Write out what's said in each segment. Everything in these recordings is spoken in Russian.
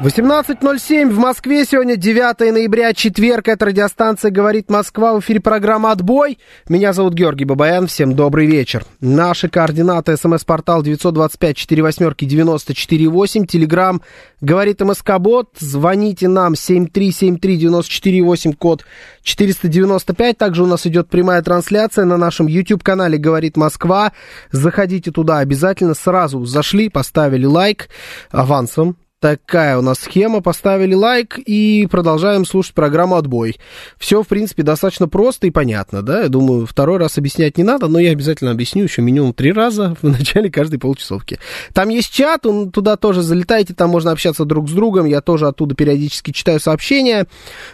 18.07 в Москве. Сегодня 9 ноября, четверг. Это радиостанция «Говорит Москва». В эфире программа «Отбой». Меня зовут Георгий Бабаян. Всем добрый вечер. Наши координаты. СМС-портал 925-48-94-8. Телеграмм «Говорит МСК-бот». Звоните нам 7373948, код 495. Также у нас идет прямая трансляция на нашем YouTube-канале «Говорит Москва». Заходите туда обязательно. Сразу зашли, поставили лайк авансом Такая у нас схема. Поставили лайк и продолжаем слушать программу «Отбой». Все, в принципе, достаточно просто и понятно, да? Я думаю, второй раз объяснять не надо, но я обязательно объясню еще минимум три раза в начале каждой полчасовки. Там есть чат, он, туда тоже залетайте, там можно общаться друг с другом. Я тоже оттуда периодически читаю сообщения.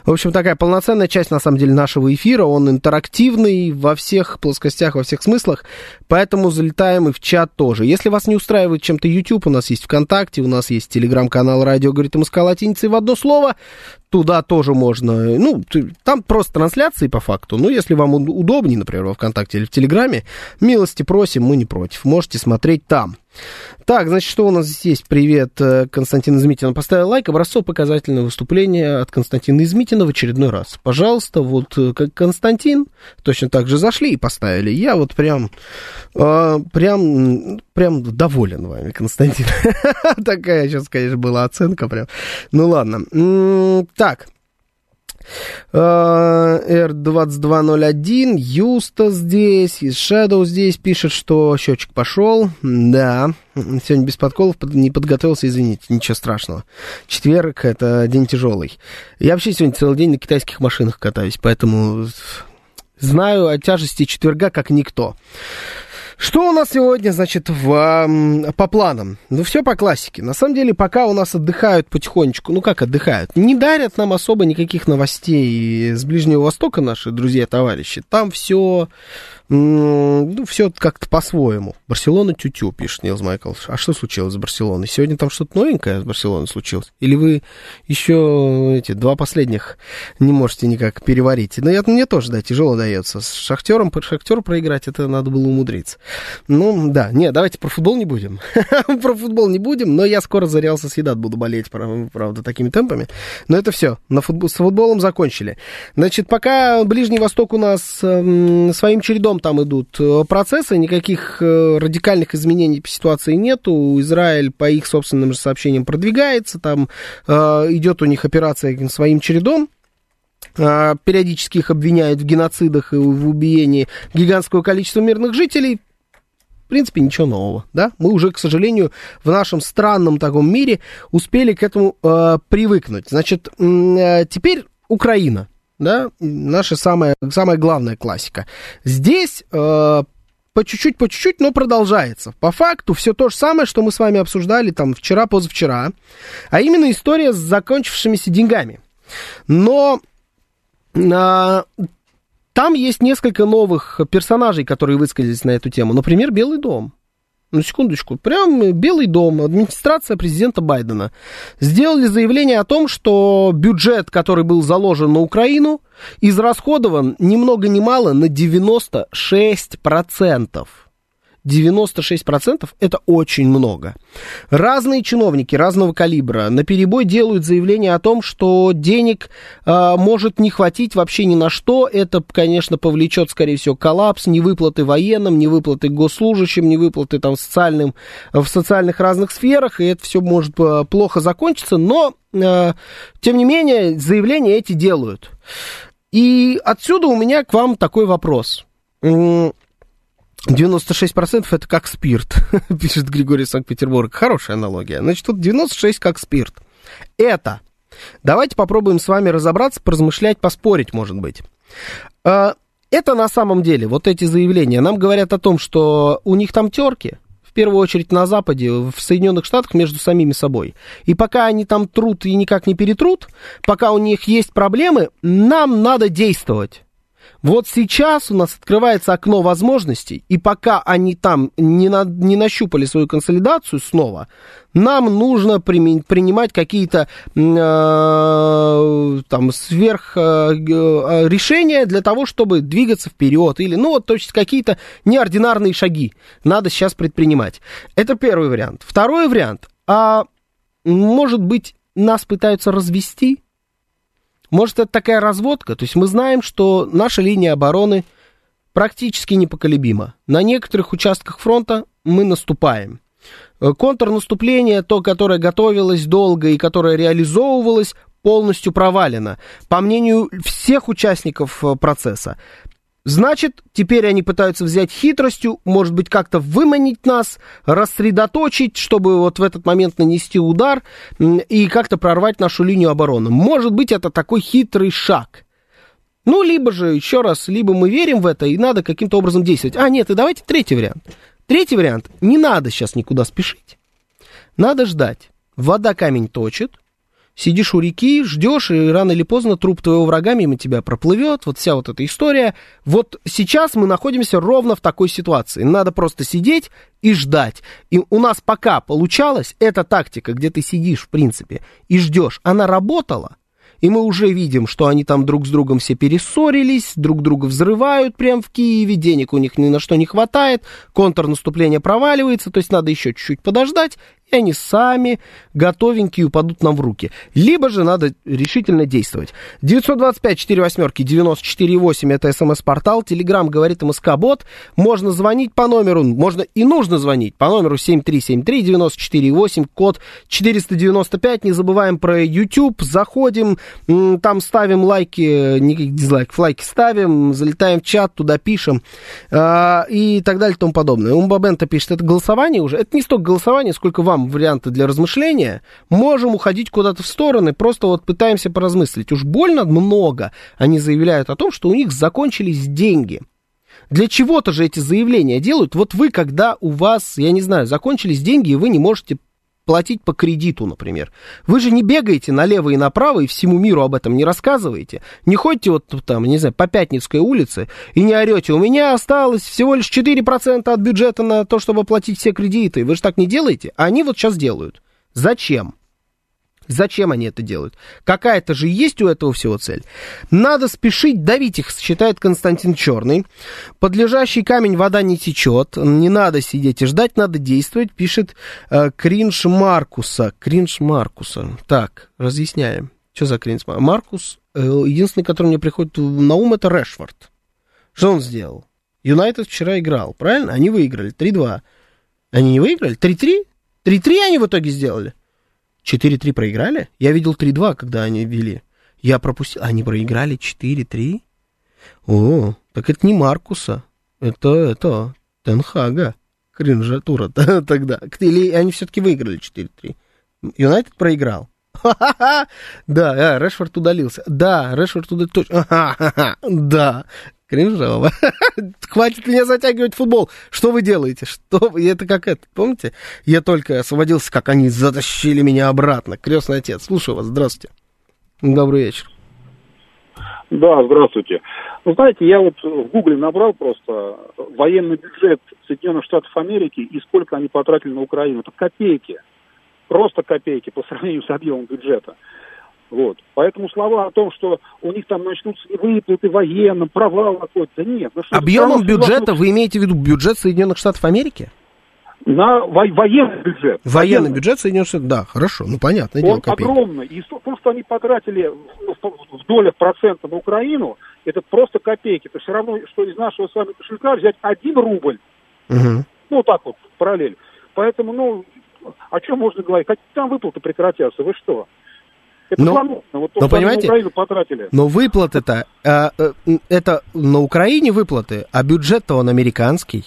В общем, такая полноценная часть, на самом деле, нашего эфира. Он интерактивный во всех плоскостях, во всех смыслах. Поэтому залетаем и в чат тоже. Если вас не устраивает чем-то YouTube, у нас есть ВКонтакте, у нас есть Телеграм канал «Радио говорит МСК» латиницей в одно слово. Туда тоже можно, ну, там просто трансляции по факту. Ну, если вам удобнее, например, во ВКонтакте или в Телеграме, милости просим, мы не против. Можете смотреть там. Так, значит, что у нас здесь? Привет, э, Константин Измитин поставил лайк. Образцов показательное выступление от Константина Измитина в очередной раз. Пожалуйста, вот э, как Константин, точно так же зашли и поставили. Я вот прям, э, прям, прям доволен вами, Константин. Такая сейчас, конечно, была оценка прям. Ну ладно. Так, R2201, Юста здесь, из Shadow здесь пишет, что счетчик пошел. Да, сегодня без подколов не подготовился, извините, ничего страшного. Четверг это день тяжелый. Я вообще сегодня целый день на китайских машинах катаюсь, поэтому знаю о тяжести четверга как никто. Что у нас сегодня, значит, в, по планам? Ну, все по классике. На самом деле, пока у нас отдыхают потихонечку, ну, как отдыхают, не дарят нам особо никаких новостей с Ближнего Востока наши друзья-товарищи. Там все ну, все как-то по-своему. Барселона тю-тю, пишет Нилс Майкл. А что случилось с Барселоной? Сегодня там что-то новенькое с Барселоной случилось? Или вы еще эти два последних не можете никак переварить? Ну, это мне тоже, да, тяжело дается. С Шахтером, Шахтеру проиграть, это надо было умудриться. Ну, да, не, давайте про футбол не будем. про футбол не будем, но я скоро за Реал Соседат буду болеть, правда, такими темпами. Но это все, на футбол, с футболом закончили. Значит, пока Ближний Восток у нас э, своим чередом целом там идут э, процессы, никаких э, радикальных изменений по ситуации нету. Израиль, по их собственным же сообщениям, продвигается, там э, идет у них операция своим чередом периодически их обвиняют в геноцидах и в убиении гигантского количества мирных жителей. В принципе, ничего нового, да? Мы уже, к сожалению, в нашем странном таком мире успели к этому э, привыкнуть. Значит, э, теперь Украина да, наша самая, самая главная классика. Здесь э, по чуть-чуть, по чуть-чуть, но продолжается. По факту все то же самое, что мы с вами обсуждали там вчера, позавчера, а именно история с закончившимися деньгами. Но э, там есть несколько новых персонажей, которые высказались на эту тему. Например, Белый дом. Ну, секундочку. Прям Белый дом, администрация президента Байдена сделали заявление о том, что бюджет, который был заложен на Украину, израсходован ни много ни мало на 96%. 96% это очень много. Разные чиновники разного калибра на перебой делают заявление о том, что денег э, может не хватить вообще ни на что. Это, конечно, повлечет, скорее всего, коллапс, невыплаты военным, невыплаты госслужащим, невыплаты там социальным, в социальных разных сферах, и это все может э, плохо закончиться, но, э, тем не менее, заявления эти делают. И отсюда у меня к вам такой вопрос. 96% это как спирт, пишет Григорий Санкт-Петербург. Хорошая аналогия. Значит, тут 96 как спирт. Это. Давайте попробуем с вами разобраться, поразмышлять, поспорить, может быть. А, это на самом деле, вот эти заявления, нам говорят о том, что у них там терки, первую очередь на Западе, в Соединенных Штатах между самими собой. И пока они там трут и никак не перетрут, пока у них есть проблемы, нам надо действовать. Вот сейчас у нас открывается окно возможностей, и пока они там не, на, не нащупали свою консолидацию снова, нам нужно при, принимать какие-то э, там сверх э, э, для того, чтобы двигаться вперед, или, ну, вот, то есть какие-то неординарные шаги надо сейчас предпринимать. Это первый вариант. Второй вариант, а может быть, нас пытаются развести? Может, это такая разводка? То есть мы знаем, что наша линия обороны практически непоколебима. На некоторых участках фронта мы наступаем. Э, контрнаступление, то, которое готовилось долго и которое реализовывалось, полностью провалено. По мнению всех участников э, процесса, Значит, теперь они пытаются взять хитростью, может быть, как-то выманить нас, рассредоточить, чтобы вот в этот момент нанести удар и как-то прорвать нашу линию обороны. Может быть, это такой хитрый шаг. Ну, либо же, еще раз, либо мы верим в это и надо каким-то образом действовать. А, нет, и давайте третий вариант. Третий вариант. Не надо сейчас никуда спешить. Надо ждать. Вода камень точит, сидишь у реки, ждешь, и рано или поздно труп твоего врага мимо тебя проплывет, вот вся вот эта история. Вот сейчас мы находимся ровно в такой ситуации. Надо просто сидеть и ждать. И у нас пока получалось, эта тактика, где ты сидишь, в принципе, и ждешь, она работала, и мы уже видим, что они там друг с другом все перессорились, друг друга взрывают прямо в Киеве, денег у них ни на что не хватает, контрнаступление проваливается, то есть надо еще чуть-чуть подождать, и они сами готовенькие упадут нам в руки. Либо же надо решительно действовать. 925 восьмерки 94,8 это смс-портал, телеграмм говорит МСК-бот, можно звонить по номеру, можно и нужно звонить по номеру 7373-94,8, код 495, не забываем про YouTube, заходим, там ставим лайки, никаких дизлайков, лайки ставим, залетаем в чат, туда пишем э, и так далее и тому подобное. Умбабента пишет, это голосование уже, это не столько голосование, сколько вам варианты для размышления, можем уходить куда-то в стороны, просто вот пытаемся поразмыслить. Уж больно много они заявляют о том, что у них закончились деньги. Для чего-то же эти заявления делают. Вот вы, когда у вас, я не знаю, закончились деньги, и вы не можете платить по кредиту, например. Вы же не бегаете налево и направо и всему миру об этом не рассказываете. Не ходите вот там, не знаю, по Пятницкой улице и не орете. У меня осталось всего лишь 4% от бюджета на то, чтобы оплатить все кредиты. Вы же так не делаете? А они вот сейчас делают. Зачем? Зачем они это делают? Какая-то же есть у этого всего цель. Надо спешить давить их, считает Константин Черный. Подлежащий камень вода не течет. Не надо сидеть и ждать, надо действовать, пишет э, Кринж Маркуса. Кринж Маркуса. Так, разъясняем. Что за Кринж Маркус? Э, единственный, который мне приходит на ум, это Решфорд. Что он сделал? Юнайтед вчера играл, правильно? Они выиграли 3-2. Они не выиграли? 3-3? 3-3 они в итоге сделали? 4-3 проиграли? Я видел 3-2, когда они вели. Я пропустил. Они проиграли 4-3? О, так это не Маркуса. Это, это, Тенхага. Кринжатура тогда. Или они все-таки выиграли 4-3? Юнайтед проиграл. Ха-ха-ха! Да, а, Решфорд удалился. Да, Решфорд удалился. Точно. Да, Кринжово. Хватит меня затягивать в футбол. Что вы делаете? Что? Это как это, помните? Я только освободился, как они затащили меня обратно. Крестный отец. Слушаю вас. Здравствуйте. Добрый вечер. Да, здравствуйте. Вы знаете, я вот в Гугле набрал просто военный бюджет Соединенных Штатов Америки и сколько они потратили на Украину. Это копейки. Просто копейки по сравнению с объемом бюджета. Вот. Поэтому слова о том, что у них там начнутся выплаты военным, провал какой-то, нет. Ну, Объемом бюджета вы имеете в виду бюджет Соединенных Штатов Америки? На во- военный бюджет. Военный, военный бюджет Соединенных Штатов, да, хорошо, ну понятно. Он копейки. огромный. И то, что они потратили в долях процента на Украину, это просто копейки. Это все равно, что из нашего с вами кошелька взять один рубль. Угу. Ну, так вот, параллель. Поэтому, ну, о чем можно говорить? Какие там выплаты прекратятся? Вы что? Это но, планетно. Вот то, но понимаете, на Украину потратили. Но выплаты-то, э, э, это на Украине выплаты, а бюджет-то он американский.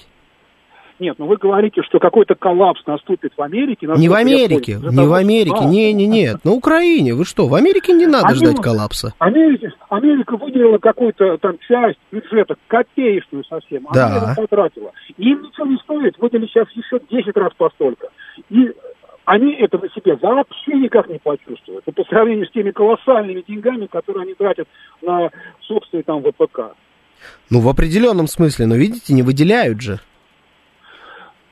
Нет, ну вы говорите, что какой-то коллапс наступит в Америке. Не в Америке, понял, не того, в Америке, а, не, не, нет, на Украине. Вы что, в Америке не надо Они- ждать коллапса. Америка, Америка выделила какую-то там часть бюджета, копеечную совсем. Да. Она это потратила. Им ничего не стоит выделить сейчас еще 10 раз постолько. И они это на себе вообще никак не почувствуют. И по сравнению с теми колоссальными деньгами, которые они тратят на собственный там ВПК. Ну, в определенном смысле, но видите, не выделяют же.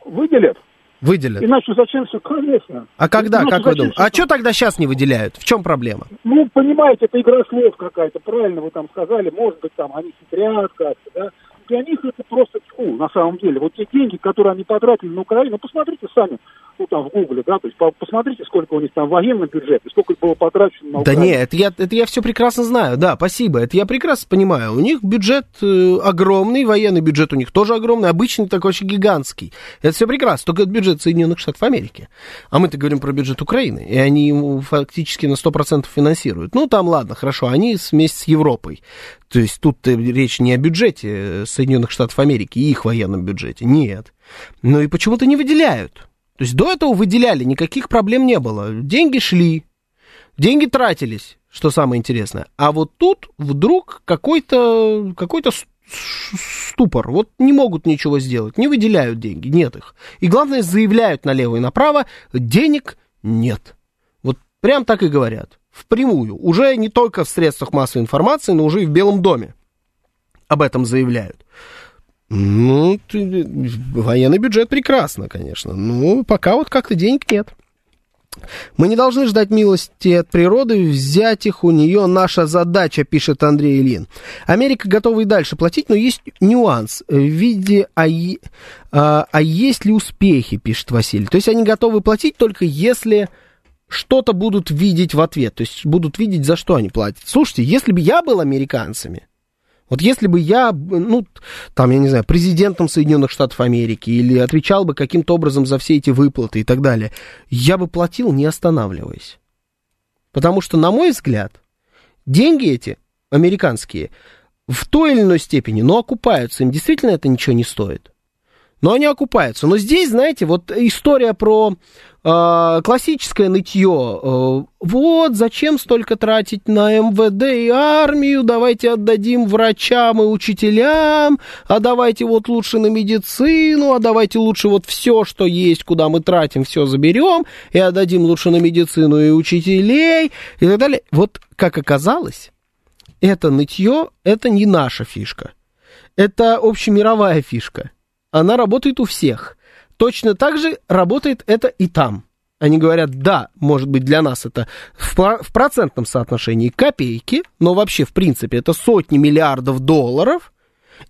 Выделят. Выделят. Иначе зачем все? Конечно. А когда, Иначе как вы думаете? А что тогда сейчас не выделяют? В чем проблема? Ну, понимаете, это игра слов какая-то, правильно вы там сказали, может быть, там они хитрят как-то, да. Для них это просто тьфу, на самом деле. Вот те деньги, которые они потратили на Украину, посмотрите сами, ну, там, в Гугле, да, то есть по- посмотрите, сколько у них там военный бюджет, и сколько было потрачено на Да Украину. нет, это я, это я все прекрасно знаю, да, спасибо, это я прекрасно понимаю. У них бюджет э, огромный, военный бюджет у них тоже огромный, обычный такой очень гигантский. Это все прекрасно, только это бюджет Соединенных Штатов Америки. А мы-то говорим про бюджет Украины, и они его фактически на 100% финансируют. Ну, там, ладно, хорошо, они вместе с Европой. То есть тут э, речь не о бюджете э, Соединенных Штатов Америки и их военном бюджете, нет. Ну и почему-то не выделяют. То есть до этого выделяли, никаких проблем не было. Деньги шли, деньги тратились, что самое интересное. А вот тут вдруг какой-то какой ступор. Вот не могут ничего сделать, не выделяют деньги, нет их. И главное, заявляют налево и направо, денег нет. Вот прям так и говорят. Впрямую. Уже не только в средствах массовой информации, но уже и в Белом доме об этом заявляют. Ну, ты- военный бюджет прекрасно, конечно. Ну, пока вот как-то денег нет. Мы не должны ждать милости от природы, взять их у нее наша задача, пишет Андрей Ильин. Америка готова и дальше платить, но есть нюанс в виде, а, а, а есть ли успехи, пишет Василий. То есть они готовы платить только если что-то будут видеть в ответ, то есть будут видеть, за что они платят. Слушайте, если бы я был американцами, вот если бы я, ну, там, я не знаю, президентом Соединенных Штатов Америки или отвечал бы каким-то образом за все эти выплаты и так далее, я бы платил, не останавливаясь. Потому что, на мой взгляд, деньги эти, американские, в той или иной степени, но окупаются, им действительно это ничего не стоит. Но они окупаются. Но здесь, знаете, вот история про э, классическое нытье. Э, вот зачем столько тратить на МВД и армию, давайте отдадим врачам и учителям, а давайте вот лучше на медицину, а давайте лучше вот все, что есть, куда мы тратим, все заберем, и отдадим лучше на медицину и учителей, и так далее. Вот как оказалось, это нытье, это не наша фишка. Это общемировая фишка она работает у всех. Точно так же работает это и там. Они говорят, да, может быть, для нас это в, про- в процентном соотношении копейки, но вообще, в принципе, это сотни миллиардов долларов,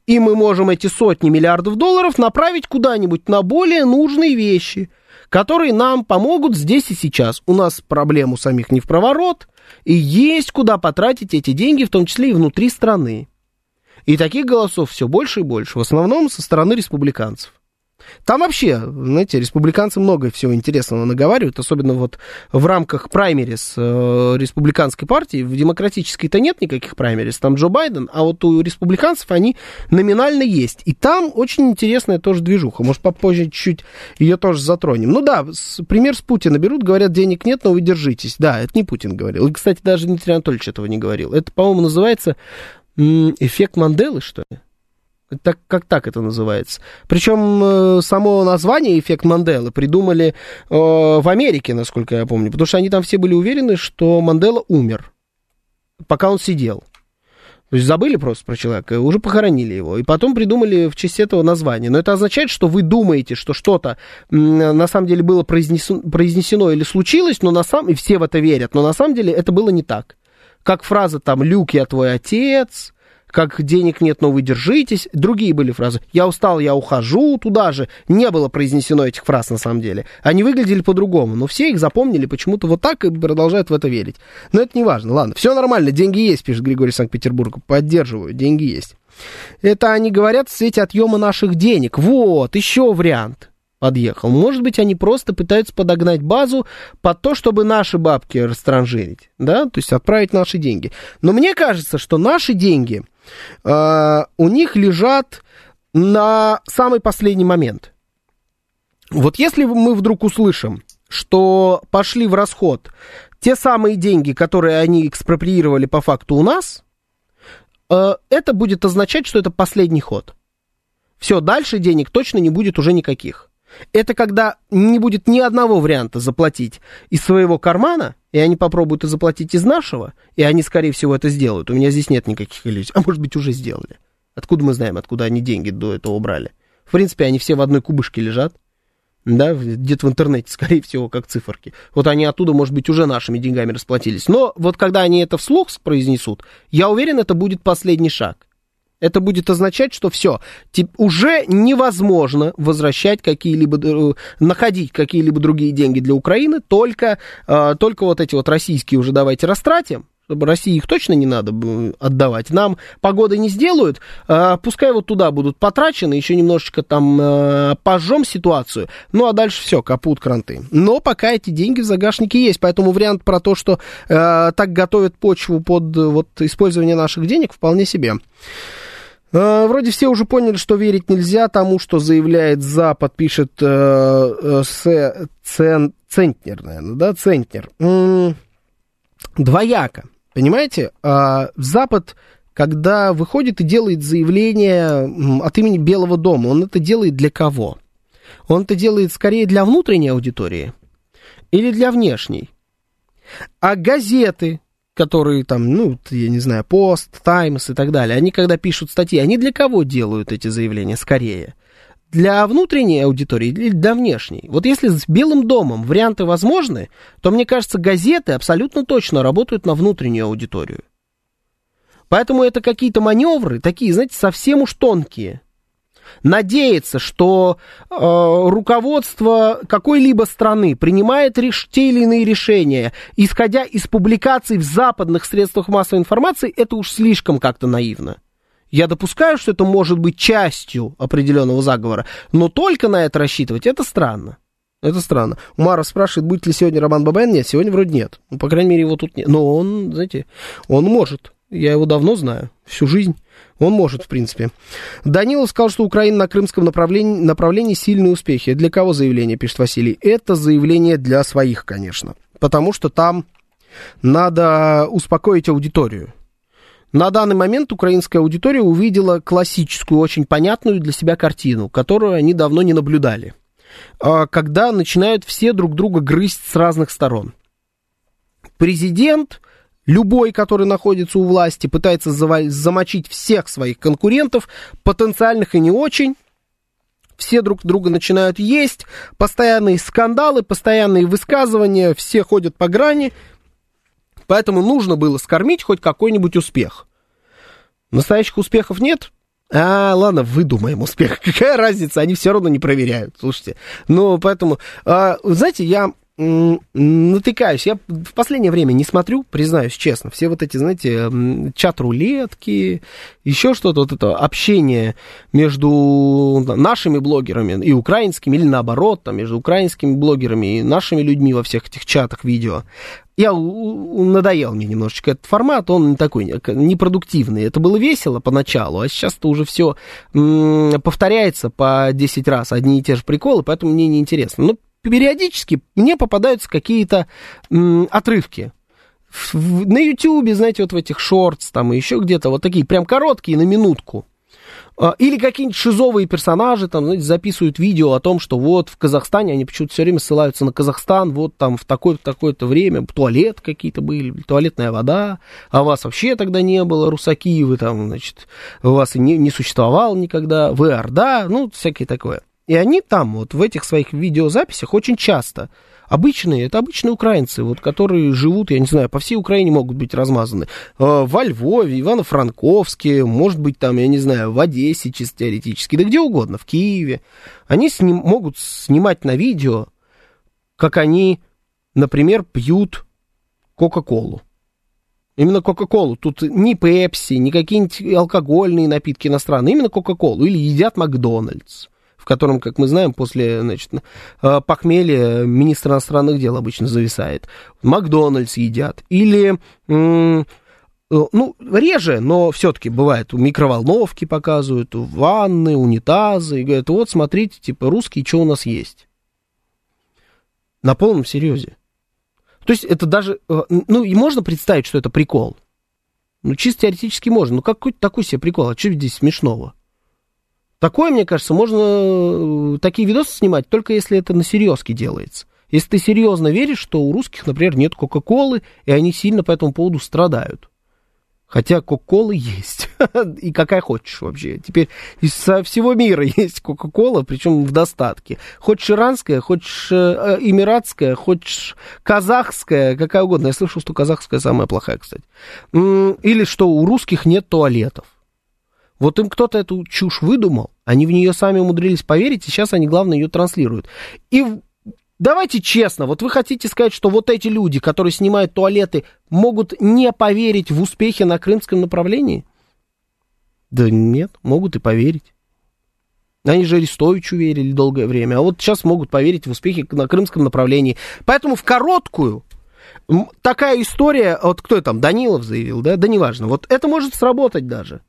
и мы можем эти сотни миллиардов долларов направить куда-нибудь на более нужные вещи, которые нам помогут здесь и сейчас. У нас проблем у самих не в проворот, и есть куда потратить эти деньги, в том числе и внутри страны. И таких голосов все больше и больше, в основном со стороны республиканцев. Там вообще, знаете, республиканцы много всего интересного наговаривают, особенно вот в рамках праймерис э, республиканской партии. В демократической-то нет никаких праймерис, там Джо Байден, а вот у республиканцев они номинально есть. И там очень интересная тоже движуха. Может, попозже чуть-чуть ее тоже затронем. Ну да, с- пример с Путина берут, говорят, денег нет, но вы держитесь. Да, это не Путин говорил. И, кстати, даже Дмитрий Анатольевич этого не говорил. Это, по-моему, называется эффект Манделы, что ли? Так, как так это называется? Причем э, само название «Эффект Манделы» придумали э, в Америке, насколько я помню, потому что они там все были уверены, что Мандела умер, пока он сидел. То есть забыли просто про человека, уже похоронили его, и потом придумали в честь этого название. Но это означает, что вы думаете, что что-то на самом деле было произнесено, произнесено или случилось, но на самом и все в это верят, но на самом деле это было не так. Как фраза там «Люк, я твой отец», как денег нет, но вы держитесь. Другие были фразы. Я устал, я ухожу. Туда же не было произнесено этих фраз на самом деле. Они выглядели по-другому. Но все их запомнили почему-то вот так и продолжают в это верить. Но это не важно. Ладно, все нормально. Деньги есть, пишет Григорий Санкт-Петербург. Поддерживаю. Деньги есть. Это они говорят в свете отъема наших денег. Вот, еще вариант подъехал. Может быть, они просто пытаются подогнать базу под то, чтобы наши бабки растранжирить, да, то есть отправить наши деньги. Но мне кажется, что наши деньги э, у них лежат на самый последний момент. Вот если мы вдруг услышим, что пошли в расход те самые деньги, которые они экспроприировали по факту у нас, э, это будет означать, что это последний ход. Все, дальше денег точно не будет уже никаких. Это когда не будет ни одного варианта заплатить из своего кармана, и они попробуют и заплатить из нашего, и они, скорее всего, это сделают. У меня здесь нет никаких иллюзий. А может быть, уже сделали. Откуда мы знаем, откуда они деньги до этого убрали? В принципе, они все в одной кубышке лежат. Да, где-то в интернете, скорее всего, как циферки. Вот они оттуда, может быть, уже нашими деньгами расплатились. Но вот когда они это вслух произнесут, я уверен, это будет последний шаг. Это будет означать, что все, уже невозможно возвращать какие-либо, э, находить какие-либо другие деньги для Украины, только, э, только вот эти вот российские уже давайте растратим, чтобы России их точно не надо отдавать. Нам погоды не сделают, пускай вот туда будут потрачены, еще немножечко там э, пожжем ситуацию, ну а дальше все, капут кранты. Но пока эти деньги в загашнике есть, поэтому вариант про то, что э, так готовят почву под вот использование наших денег, вполне себе. Э, вроде все уже поняли, что верить нельзя тому, что заявляет Запад, пишет э, э, цен, Центнер, наверное, да, Центнер. Двояко. Понимаете, а, Запад, когда выходит и делает заявление от имени Белого дома, он это делает для кого? Он это делает скорее для внутренней аудитории или для внешней? А газеты, которые там, ну, я не знаю, Пост, Таймс и так далее, они когда пишут статьи, они для кого делают эти заявления скорее? для внутренней аудитории или для внешней. Вот если с Белым домом варианты возможны, то, мне кажется, газеты абсолютно точно работают на внутреннюю аудиторию. Поэтому это какие-то маневры, такие, знаете, совсем уж тонкие. Надеяться, что э, руководство какой-либо страны принимает реш- те или иные решения, исходя из публикаций в западных средствах массовой информации, это уж слишком как-то наивно. Я допускаю, что это может быть частью определенного заговора, но только на это рассчитывать, это странно. Это странно. Мара спрашивает, будет ли сегодня Роман Бабаян. Нет, сегодня вроде нет. Ну, по крайней мере, его тут нет. Но он, знаете, он может. Я его давно знаю, всю жизнь. Он может, в принципе. Данилов сказал, что Украина на крымском направлении, направлении сильные успехи. Для кого заявление, пишет Василий? Это заявление для своих, конечно. Потому что там надо успокоить аудиторию. На данный момент украинская аудитория увидела классическую, очень понятную для себя картину, которую они давно не наблюдали. А, когда начинают все друг друга грызть с разных сторон. Президент, любой, который находится у власти, пытается замочить всех своих конкурентов, потенциальных и не очень, все друг друга начинают есть, постоянные скандалы, постоянные высказывания, все ходят по грани, Поэтому нужно было скормить хоть какой-нибудь успех. Настоящих успехов нет? А, ладно, выдумаем успех. Какая разница, они все равно не проверяют. Слушайте, ну, поэтому, а, знаете, я натыкаюсь. Я в последнее время не смотрю, признаюсь честно. Все вот эти, знаете, чат-рулетки, еще что-то, вот это общение между нашими блогерами и украинскими, или наоборот, там, между украинскими блогерами и нашими людьми во всех этих чатах видео. Я надоел мне немножечко этот формат, он такой непродуктивный. Это было весело поначалу, а сейчас-то уже все повторяется по 10 раз, одни и те же приколы, поэтому мне неинтересно. Но периодически мне попадаются какие-то отрывки. В, на Ютьюбе, знаете, вот в этих шортс там и еще где-то, вот такие прям короткие, на минутку. А, или какие-нибудь шизовые персонажи там, знаете, записывают видео о том, что вот в Казахстане, они почему-то все время ссылаются на Казахстан, вот там в такое-то такое-то время туалет какие-то были, туалетная вода, а вас вообще тогда не было, русаки, вы там, значит, у вас не, не существовал никогда, вы Орда, ну, всякое такое. И они там, вот в этих своих видеозаписях очень часто, обычные, это обычные украинцы, вот, которые живут, я не знаю, по всей Украине могут быть размазаны. Э, во Львове, Ивано-Франковске, может быть, там, я не знаю, в Одессе чисто теоретически, да где угодно, в Киеве. Они сним, могут снимать на видео, как они, например, пьют Кока-Колу. Именно Кока-Колу. Тут ни Пепси, ни какие-нибудь алкогольные напитки иностранные. Именно Кока-Колу. Или едят Макдональдс в котором, как мы знаем, после значит, э, похмелья министр иностранных дел обычно зависает. Макдональдс едят. Или э, ну, реже, но все-таки бывает, микроволновки показывают, ванны, унитазы, и говорят, вот, смотрите, типа, русские, что у нас есть? На полном серьезе. То есть это даже, э, ну, и можно представить, что это прикол. Ну, чисто теоретически можно. Ну, какой такой себе прикол? А что здесь смешного? Такое, мне кажется, можно э, такие видосы снимать, только если это на серьезке делается. Если ты серьезно веришь, что у русских, например, нет Кока-Колы, и они сильно по этому поводу страдают. Хотя Кока-Кола есть. и какая хочешь вообще. Теперь из всего мира есть Кока-Кола, причем в достатке. Хочешь иранская, хочешь э, эмиратская, хочешь казахская, какая угодно. Я слышал, что казахская самая плохая, кстати. Или что у русских нет туалетов. Вот им кто-то эту чушь выдумал, они в нее сами умудрились поверить, и сейчас они, главное, ее транслируют. И давайте честно, вот вы хотите сказать, что вот эти люди, которые снимают туалеты, могут не поверить в успехи на крымском направлении? Да нет, могут и поверить. Они же Арестовичу верили долгое время, а вот сейчас могут поверить в успехи на крымском направлении. Поэтому в короткую такая история, вот кто там, Данилов заявил, да, да неважно, вот это может сработать даже.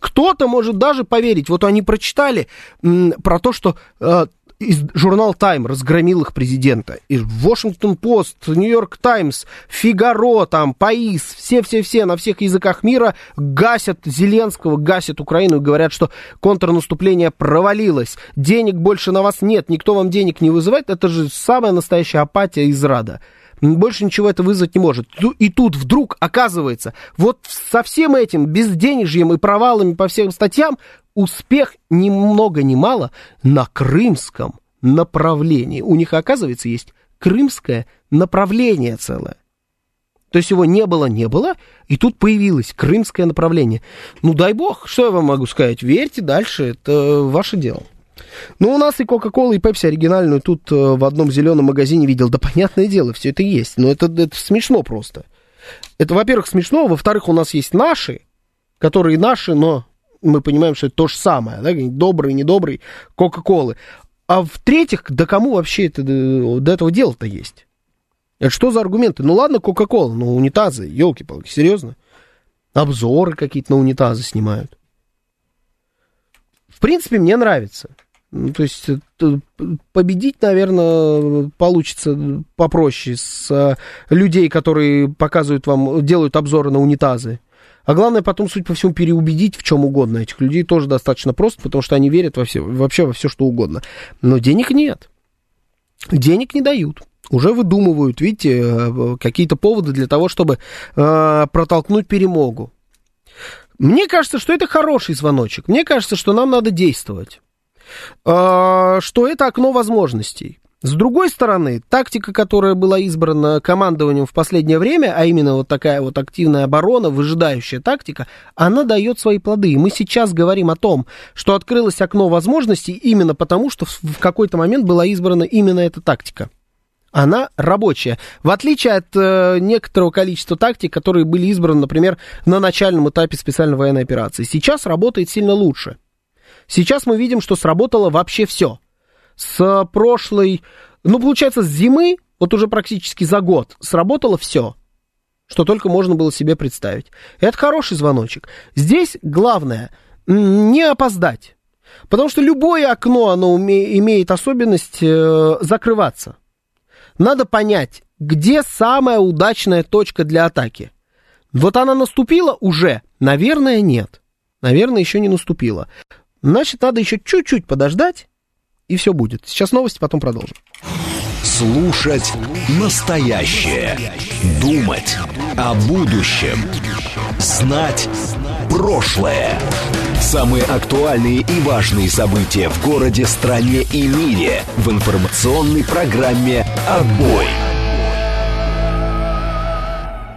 Кто-то может даже поверить. Вот они прочитали м, про то, что э, журнал Time разгромил их президента. И Post, Нью-Йорк Таймс, Фигаро, там, Паис, все-все-все на всех языках мира гасят Зеленского, гасят Украину и говорят, что контрнаступление провалилось. Денег больше на вас нет, никто вам денег не вызывает. Это же самая настоящая апатия из рада больше ничего это вызвать не может. И тут вдруг оказывается, вот со всем этим безденежьем и провалами по всем статьям, успех ни много ни мало на крымском направлении. У них, оказывается, есть крымское направление целое. То есть его не было, не было, и тут появилось крымское направление. Ну, дай бог, что я вам могу сказать? Верьте дальше, это ваше дело. Ну, у нас и Кока-Кола, и Пепси оригинальную тут э, в одном зеленом магазине видел. Да, понятное дело, все это есть. Но это, это смешно просто. Это, во-первых, смешно. Во-вторых, у нас есть наши, которые наши, но мы понимаем, что это то же самое. Да? Добрый, недобрый Кока-Колы. А в-третьих, да кому вообще это, до этого дела-то есть? Это что за аргументы? Ну ладно, Кока-Кола, но унитазы, елки-палки, серьезно? Обзоры какие-то на унитазы снимают. В принципе, мне нравится. Ну, то есть э, победить, наверное, получится попроще с э, людей, которые показывают вам, делают обзоры на унитазы. А главное потом, суть по всему, переубедить в чем угодно этих людей тоже достаточно просто, потому что они верят во все, вообще во все, что угодно. Но денег нет. Денег не дают. Уже выдумывают, видите, э, какие-то поводы для того, чтобы э, протолкнуть перемогу. Мне кажется, что это хороший звоночек. Мне кажется, что нам надо действовать. А, что это окно возможностей. С другой стороны, тактика, которая была избрана командованием в последнее время, а именно вот такая вот активная оборона, выжидающая тактика, она дает свои плоды. И мы сейчас говорим о том, что открылось окно возможностей именно потому, что в какой-то момент была избрана именно эта тактика она рабочая. В отличие от э, некоторого количества тактик, которые были избраны, например, на начальном этапе специальной военной операции. Сейчас работает сильно лучше. Сейчас мы видим, что сработало вообще все. С прошлой, ну, получается, с зимы, вот уже практически за год, сработало все, что только можно было себе представить. Это хороший звоночек. Здесь главное не опоздать. Потому что любое окно, оно имеет особенность э, закрываться. Надо понять, где самая удачная точка для атаки. Вот она наступила уже? Наверное, нет. Наверное, еще не наступила. Значит, надо еще чуть-чуть подождать, и все будет. Сейчас новости, потом продолжим. Слушать настоящее. Думать о будущем. Знать прошлое. Самые актуальные и важные события в городе, стране и мире в информационной программе «Отбой».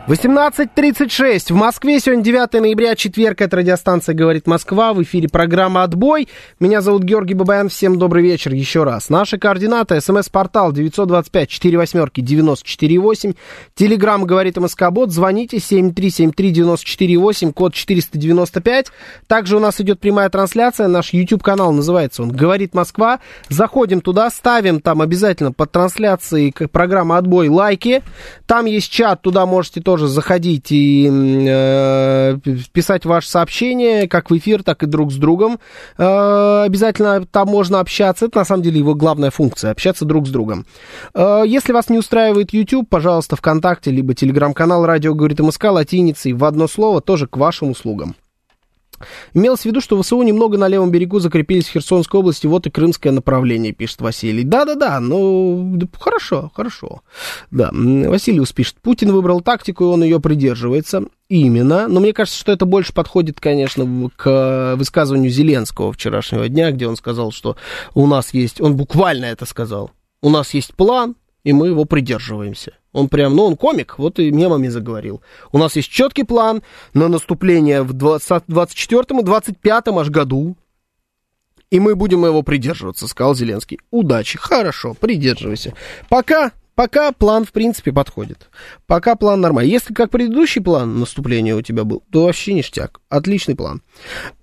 18.36 в Москве. Сегодня 9 ноября, четверг. Это радиостанция «Говорит Москва». В эфире программа «Отбой». Меня зовут Георгий Бабаян. Всем добрый вечер еще раз. Наши координаты. СМС-портал 925-48-94-8. Телеграмм «Говорит МСК-бот». Звоните 7373-94-8, код 495. Также у нас идет прямая трансляция. Наш YouTube-канал называется он «Говорит Москва». Заходим туда, ставим там обязательно под трансляцией программы «Отбой» лайки. Там есть чат, туда можете тоже тоже заходить и э, писать ваши сообщения, как в эфир, так и друг с другом. Э, обязательно там можно общаться. Это на самом деле его главная функция, общаться друг с другом. Э, если вас не устраивает YouTube, пожалуйста, ВКонтакте, либо телеграм-канал «Радио говорит МСК» латиницей в одно слово, тоже к вашим услугам. Имелось в виду, что ВСУ немного на левом берегу закрепились в Херсонской области, вот и крымское направление, пишет Василий. Да-да-да, ну, хорошо, хорошо. Да, Василиус пишет, Путин выбрал тактику, и он ее придерживается. Именно, но мне кажется, что это больше подходит, конечно, к высказыванию Зеленского вчерашнего дня, где он сказал, что у нас есть, он буквально это сказал, у нас есть план, и мы его придерживаемся. Он прям, ну, он комик, вот и мемами заговорил. У нас есть четкий план на наступление в 24-м и 25-м аж году. И мы будем его придерживаться, сказал Зеленский. Удачи, хорошо, придерживайся. Пока Пока план, в принципе, подходит. Пока план нормальный. Если как предыдущий план наступления у тебя был, то вообще ништяк. Отличный план.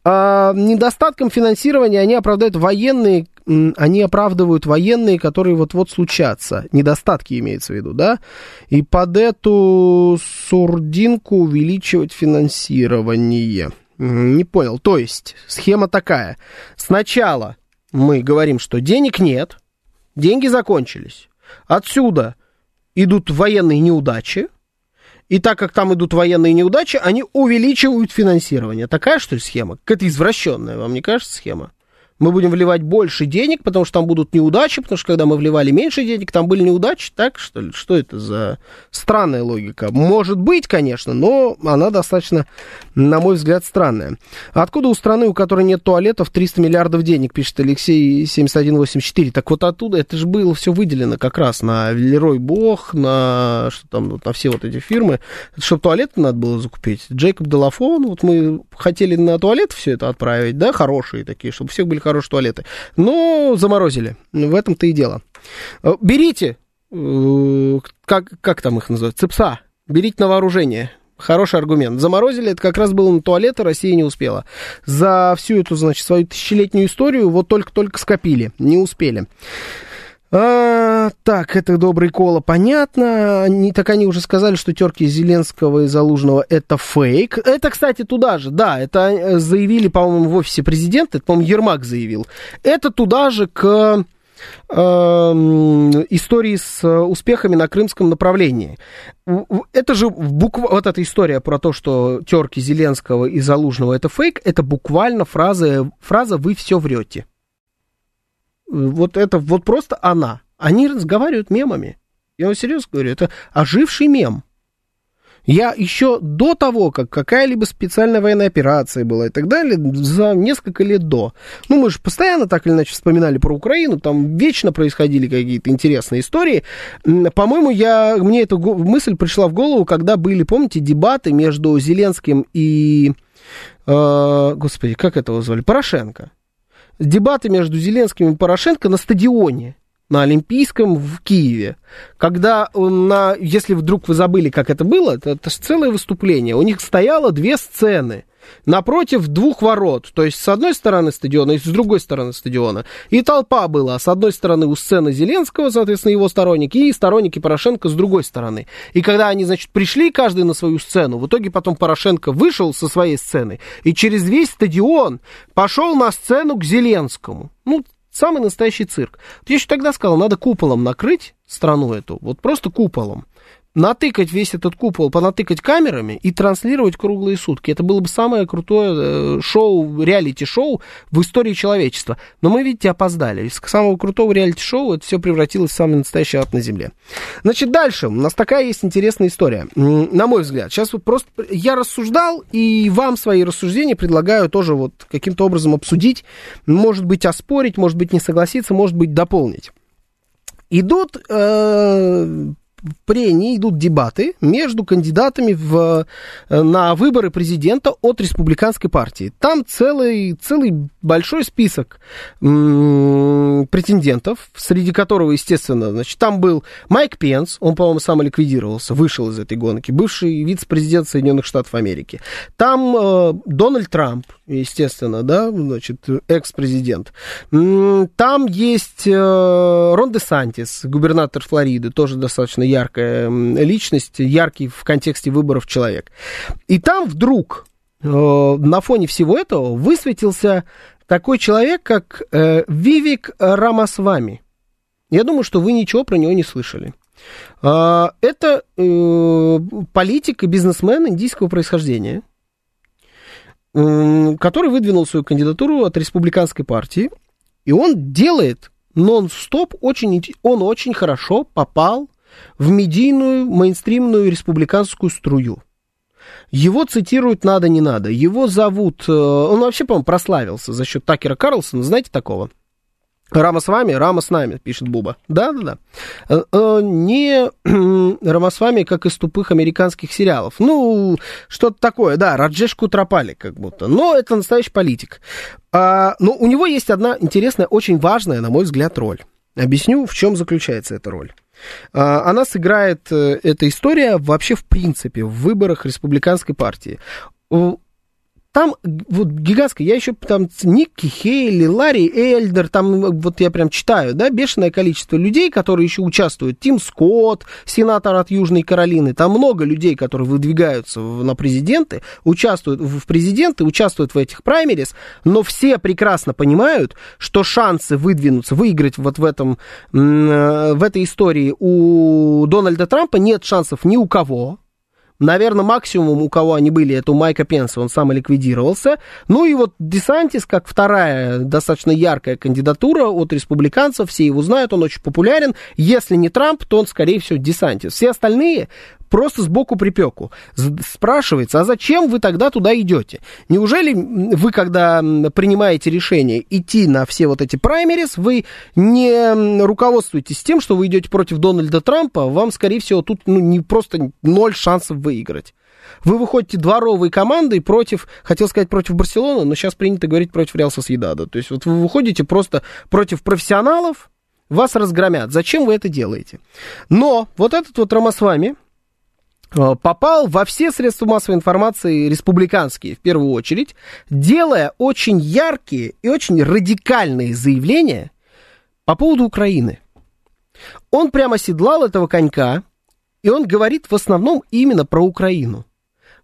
А, недостатком финансирования они оправдают военные, они оправдывают военные, которые вот-вот случатся. Недостатки имеется в виду, да? И под эту сурдинку увеличивать финансирование. Не понял. То есть, схема такая. Сначала мы говорим, что денег нет, деньги закончились. Отсюда идут военные неудачи, и так как там идут военные неудачи, они увеличивают финансирование. Такая, что ли, схема? Какая-то извращенная, вам не кажется, схема? Мы будем вливать больше денег, потому что там будут неудачи, потому что когда мы вливали меньше денег, там были неудачи, так что ли? Что это за странная логика? Может быть, конечно, но она достаточно, на мой взгляд, странная. Откуда у страны, у которой нет туалетов, 300 миллиардов денег, пишет Алексей 7184? Так вот оттуда, это же было все выделено как раз на Лерой Бог, на, что там, на все вот эти фирмы, чтобы туалеты надо было закупить. Джейкоб Делафон, вот мы хотели на туалет все это отправить, да, хорошие такие, чтобы всех были хорошие туалеты. Но заморозили. В этом-то и дело. Э, берите, э, как, как там их называют, цепса, берите на вооружение. Хороший аргумент. Заморозили, это как раз было на туалеты, Россия не успела. За всю эту, значит, свою тысячелетнюю историю вот только-только скопили, не успели. А, так, это добрый кола, понятно. Они, так они уже сказали, что терки Зеленского и Залужного это фейк. Это, кстати, туда же, да, это э, заявили, по-моему, в офисе президента, это, по-моему, Ермак заявил. Это туда же к э, истории с э, успехами на крымском направлении. Это же букв... вот эта история про то, что терки Зеленского и Залужного это фейк, это буквально фраза, фраза «вы все врете» вот это вот просто она. Они разговаривают мемами. Я вам серьезно говорю, это оживший мем. Я еще до того, как какая-либо специальная военная операция была и так далее, за несколько лет до. Ну, мы же постоянно так или иначе вспоминали про Украину, там вечно происходили какие-то интересные истории. По-моему, я, мне эта мысль пришла в голову, когда были, помните, дебаты между Зеленским и... Э, господи, как этого звали? Порошенко дебаты между Зеленским и Порошенко на стадионе на Олимпийском в Киеве, когда на, если вдруг вы забыли, как это было, это, это же целое выступление, у них стояло две сцены – напротив двух ворот, то есть с одной стороны стадиона и с другой стороны стадиона. И толпа была с одной стороны у сцены Зеленского, соответственно, его сторонники, и сторонники Порошенко с другой стороны. И когда они, значит, пришли каждый на свою сцену, в итоге потом Порошенко вышел со своей сцены и через весь стадион пошел на сцену к Зеленскому. Ну, самый настоящий цирк. Я еще тогда сказал, надо куполом накрыть страну эту, вот просто куполом натыкать весь этот купол, понатыкать камерами и транслировать круглые сутки. Это было бы самое крутое э, шоу, реалити-шоу в истории человечества. Но мы, видите, опоздали. Из самого крутого реалити-шоу это все превратилось в самый настоящий ад на земле. Значит, дальше. У нас такая есть интересная история. На мой взгляд. Сейчас вот просто я рассуждал, и вам свои рассуждения предлагаю тоже вот каким-то образом обсудить. Может быть, оспорить, может быть, не согласиться, может быть, дополнить. Идут э, прении идут дебаты между кандидатами в, э, на выборы президента от республиканской партии. Там целый, целый большой список м- претендентов, среди которого, естественно, значит, там был Майк Пенс, он, по-моему, сам ликвидировался, вышел из этой гонки, бывший вице-президент Соединенных Штатов Америки. Там э, Дональд Трамп, естественно, да, значит, экс-президент. Там есть э, Рон де Сантис, губернатор Флориды, тоже достаточно яркая личность, яркий в контексте выборов человек. И там вдруг э, на фоне всего этого высветился такой человек, как э, Вивик Рамасвами. Я думаю, что вы ничего про него не слышали. Э, это э, политик и бизнесмен индийского происхождения, э, который выдвинул свою кандидатуру от республиканской партии, и он делает нон-стоп, очень, он очень хорошо попал в медийную, мейнстримную республиканскую струю. Его цитируют надо, не надо. Его зовут... Э, он вообще, по-моему, прославился за счет Такера Карлсона. Знаете такого? Рама с вами, Рама с нами, пишет Буба. Да, да, да. Э, э, не Рама с вами, как из тупых американских сериалов. Ну, что-то такое, да, Раджеш Кутрапали как будто. Но это настоящий политик. А, но у него есть одна интересная, очень важная, на мой взгляд, роль. Объясню, в чем заключается эта роль. А, она сыграет, э, эта история вообще в принципе в выборах республиканской партии там вот гигантская, я еще там Никки Хейли, Ларри Эльдер, там вот я прям читаю, да, бешеное количество людей, которые еще участвуют. Тим Скотт, сенатор от Южной Каролины, там много людей, которые выдвигаются на президенты, участвуют в президенты, участвуют в этих праймерис, но все прекрасно понимают, что шансы выдвинуться, выиграть вот в этом, э, в этой истории у Дональда Трампа нет шансов ни у кого, Наверное, максимум, у кого они были, это у Майка Пенса, он сам ликвидировался. Ну и вот Десантис, как вторая достаточно яркая кандидатура от республиканцев, все его знают, он очень популярен. Если не Трамп, то он, скорее всего, Десантис. Все остальные просто сбоку припеку. Спрашивается, а зачем вы тогда туда идете? Неужели вы, когда принимаете решение идти на все вот эти праймерис, вы не руководствуетесь тем, что вы идете против Дональда Трампа, вам, скорее всего, тут ну, не просто ноль шансов выиграть. Вы выходите дворовой командой против, хотел сказать против Барселоны, но сейчас принято говорить против Реал Соседада. То есть вот вы выходите просто против профессионалов, вас разгромят. Зачем вы это делаете? Но вот этот вот Рамасвами, попал во все средства массовой информации республиканские, в первую очередь, делая очень яркие и очень радикальные заявления по поводу Украины. Он прямо седлал этого конька, и он говорит в основном именно про Украину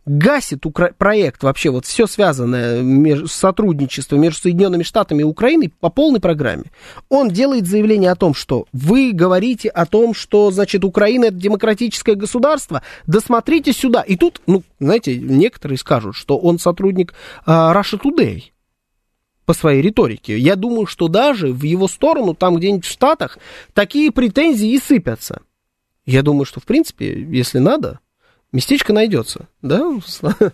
гасит укра- проект вообще, вот все связанное между, сотрудничество между Соединенными Штатами и Украиной по полной программе. Он делает заявление о том, что вы говорите о том, что, значит, Украина это демократическое государство, да смотрите сюда. И тут, ну, знаете, некоторые скажут, что он сотрудник uh, Russia Today по своей риторике. Я думаю, что даже в его сторону, там где-нибудь в Штатах, такие претензии и сыпятся. Я думаю, что, в принципе, если надо, Местечко найдется, да,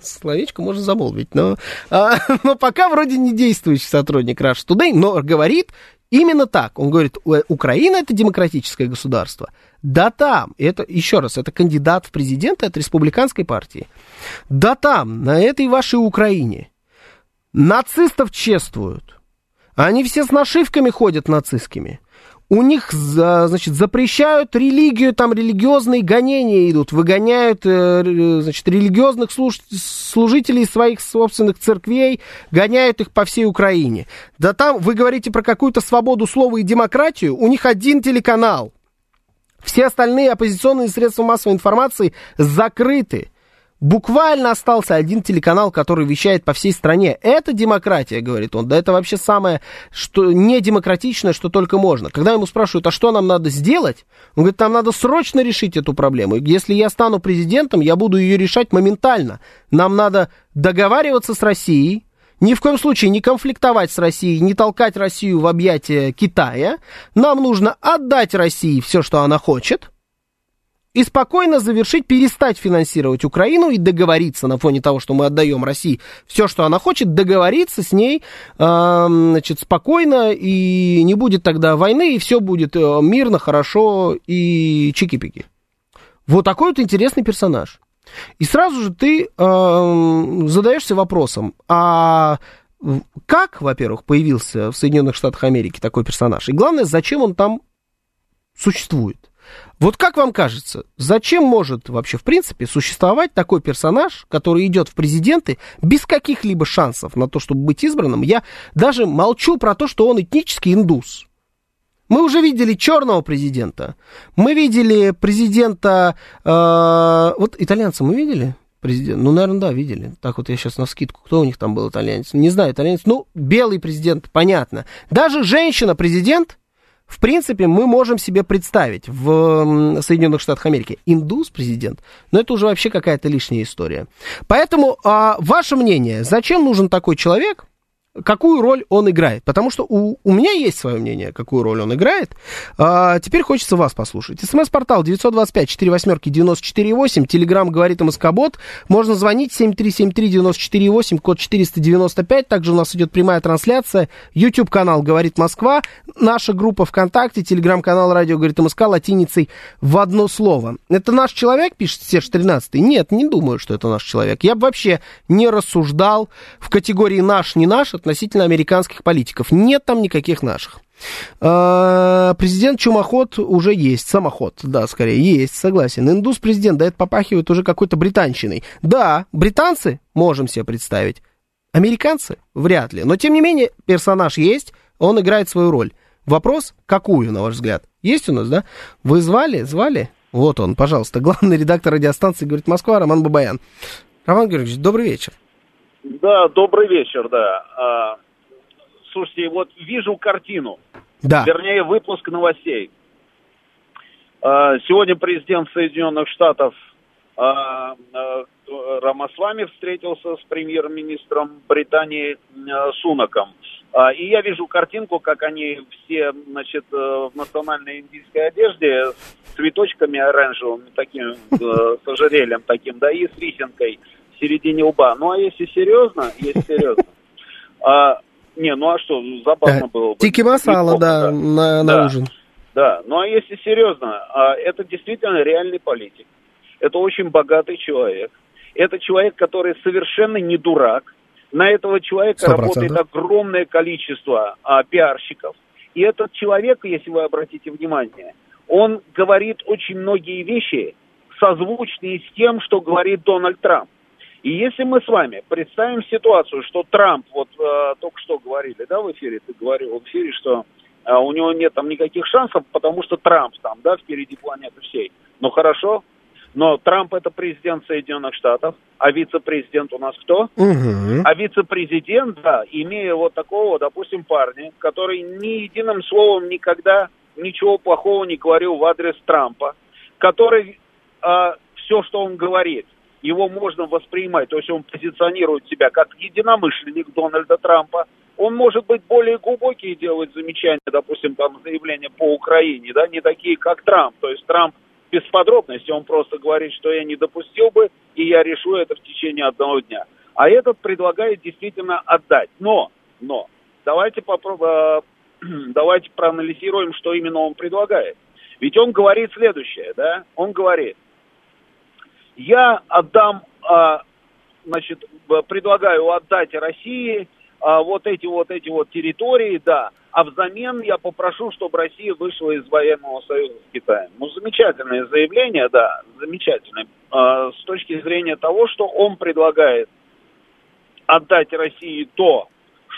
словечко можно замолвить, но, а, но пока вроде не действующий сотрудник Rush Today, но говорит именно так. Он говорит, Украина это демократическое государство. Да там, это, еще раз, это кандидат в президенты от республиканской партии. Да там, на этой вашей Украине, нацистов чествуют. Они все с нашивками ходят нацистскими у них, значит, запрещают религию, там религиозные гонения идут, выгоняют, э, значит, религиозных служ... служителей своих собственных церквей, гоняют их по всей Украине. Да там, вы говорите про какую-то свободу слова и демократию, у них один телеканал. Все остальные оппозиционные средства массовой информации закрыты. Буквально остался один телеканал, который вещает по всей стране. Это демократия, говорит он. Да это вообще самое, что не демократичное, что только можно. Когда ему спрашивают, а что нам надо сделать? Он говорит, нам надо срочно решить эту проблему. Если я стану президентом, я буду ее решать моментально. Нам надо договариваться с Россией, ни в коем случае не конфликтовать с Россией, не толкать Россию в объятия Китая. Нам нужно отдать России все, что она хочет – и спокойно завершить, перестать финансировать Украину и договориться на фоне того, что мы отдаем России все, что она хочет, договориться с ней, э, значит, спокойно, и не будет тогда войны, и все будет э, мирно, хорошо и чики-пики. Вот такой вот интересный персонаж. И сразу же ты э, задаешься вопросом, а как, во-первых, появился в Соединенных Штатах Америки такой персонаж? И главное, зачем он там существует? Вот как вам кажется, зачем может вообще в принципе существовать такой персонаж, который идет в президенты без каких-либо шансов на то, чтобы быть избранным? Я даже молчу про то, что он этнический индус. Мы уже видели черного президента. Мы видели президента... Э, вот итальянца мы видели? Президент. Ну, наверное, да, видели. Так вот я сейчас на скидку. Кто у них там был итальянец? Не знаю, итальянец. Ну, белый президент, понятно. Даже женщина-президент, в принципе, мы можем себе представить в Соединенных Штатах Америки. Индус президент, но это уже вообще какая-то лишняя история. Поэтому, а, ваше мнение, зачем нужен такой человек, какую роль он играет. Потому что у, у меня есть свое мнение, какую роль он играет. А, теперь хочется вас послушать. СМС-портал 925-48-94-8. Телеграмм говорит МСК-бот. Можно звонить 7373-94-8, код 495. Также у нас идет прямая трансляция. YouTube-канал «Говорит Москва». Наша группа ВКонтакте, телеграм-канал «Радио говорит МСК» латиницей в одно слово. Это наш человек, пишет Серж 13 Нет, не думаю, что это наш человек. Я бы вообще не рассуждал в категории «наш, не наш», относительно американских политиков. Нет там никаких наших. А, президент Чумоход уже есть, самоход, да, скорее, есть, согласен. Индус-президент, да, это попахивает уже какой-то британщиной. Да, британцы можем себе представить, американцы вряд ли. Но, тем не менее, персонаж есть, он играет свою роль. Вопрос, какую, на ваш взгляд? Есть у нас, да? Вы звали, звали? Вот он, пожалуйста, главный редактор радиостанции «Говорит Москва» Роман Бабаян. Роман Георгиевич, добрый вечер. Да, добрый вечер, да. А, слушайте, вот вижу картину. Да. Вернее, выпуск новостей. А, сегодня президент Соединенных Штатов а, Рамасвами встретился с премьер-министром Британии Сунаком. И я вижу картинку, как они все, значит, э, в национальной индийской одежде с цветочками оранжевыми, таким, э, с ожерельем таким, да, и с рисинкой в середине лба. Ну, а если серьезно, если серьезно, а, не, ну а что, забавно Э, было бы. Тики масала, да, на, на Да. ужин. Да, ну а если серьезно, а, это действительно реальный политик. Это очень богатый человек. Это человек, который совершенно не дурак. На этого человека Сто работает процентов. огромное количество а, пиарщиков. И этот человек, если вы обратите внимание, он говорит очень многие вещи, созвучные с тем, что говорит Дональд Трамп. И если мы с вами представим ситуацию, что Трамп, вот э, только что говорили, да, в эфире, ты говорил в эфире, что э, у него нет там никаких шансов, потому что Трамп там, да, впереди планеты всей. Ну хорошо, но Трамп это президент Соединенных Штатов, а вице-президент у нас кто? Мгм. А вице-президент, да, имея вот такого, допустим, парня, который ни единым словом никогда ничего плохого не говорил в адрес Трампа, который все, что он говорит, его можно воспринимать, то есть он позиционирует себя как единомышленник Дональда Трампа, он может быть более глубокие делать замечания, допустим, там заявления по Украине, да, не такие, как Трамп, то есть Трамп без подробностей, он просто говорит, что я не допустил бы, и я решу это в течение одного дня. А этот предлагает действительно отдать. Но, но, давайте попробуем, давайте проанализируем, что именно он предлагает. Ведь он говорит следующее, да, он говорит, я отдам, а, значит, предлагаю отдать России а, вот эти вот эти вот территории, да, а взамен я попрошу, чтобы Россия вышла из военного союза с Китаем. Ну, замечательное заявление, да, замечательное, а, с точки зрения того, что он предлагает отдать России то,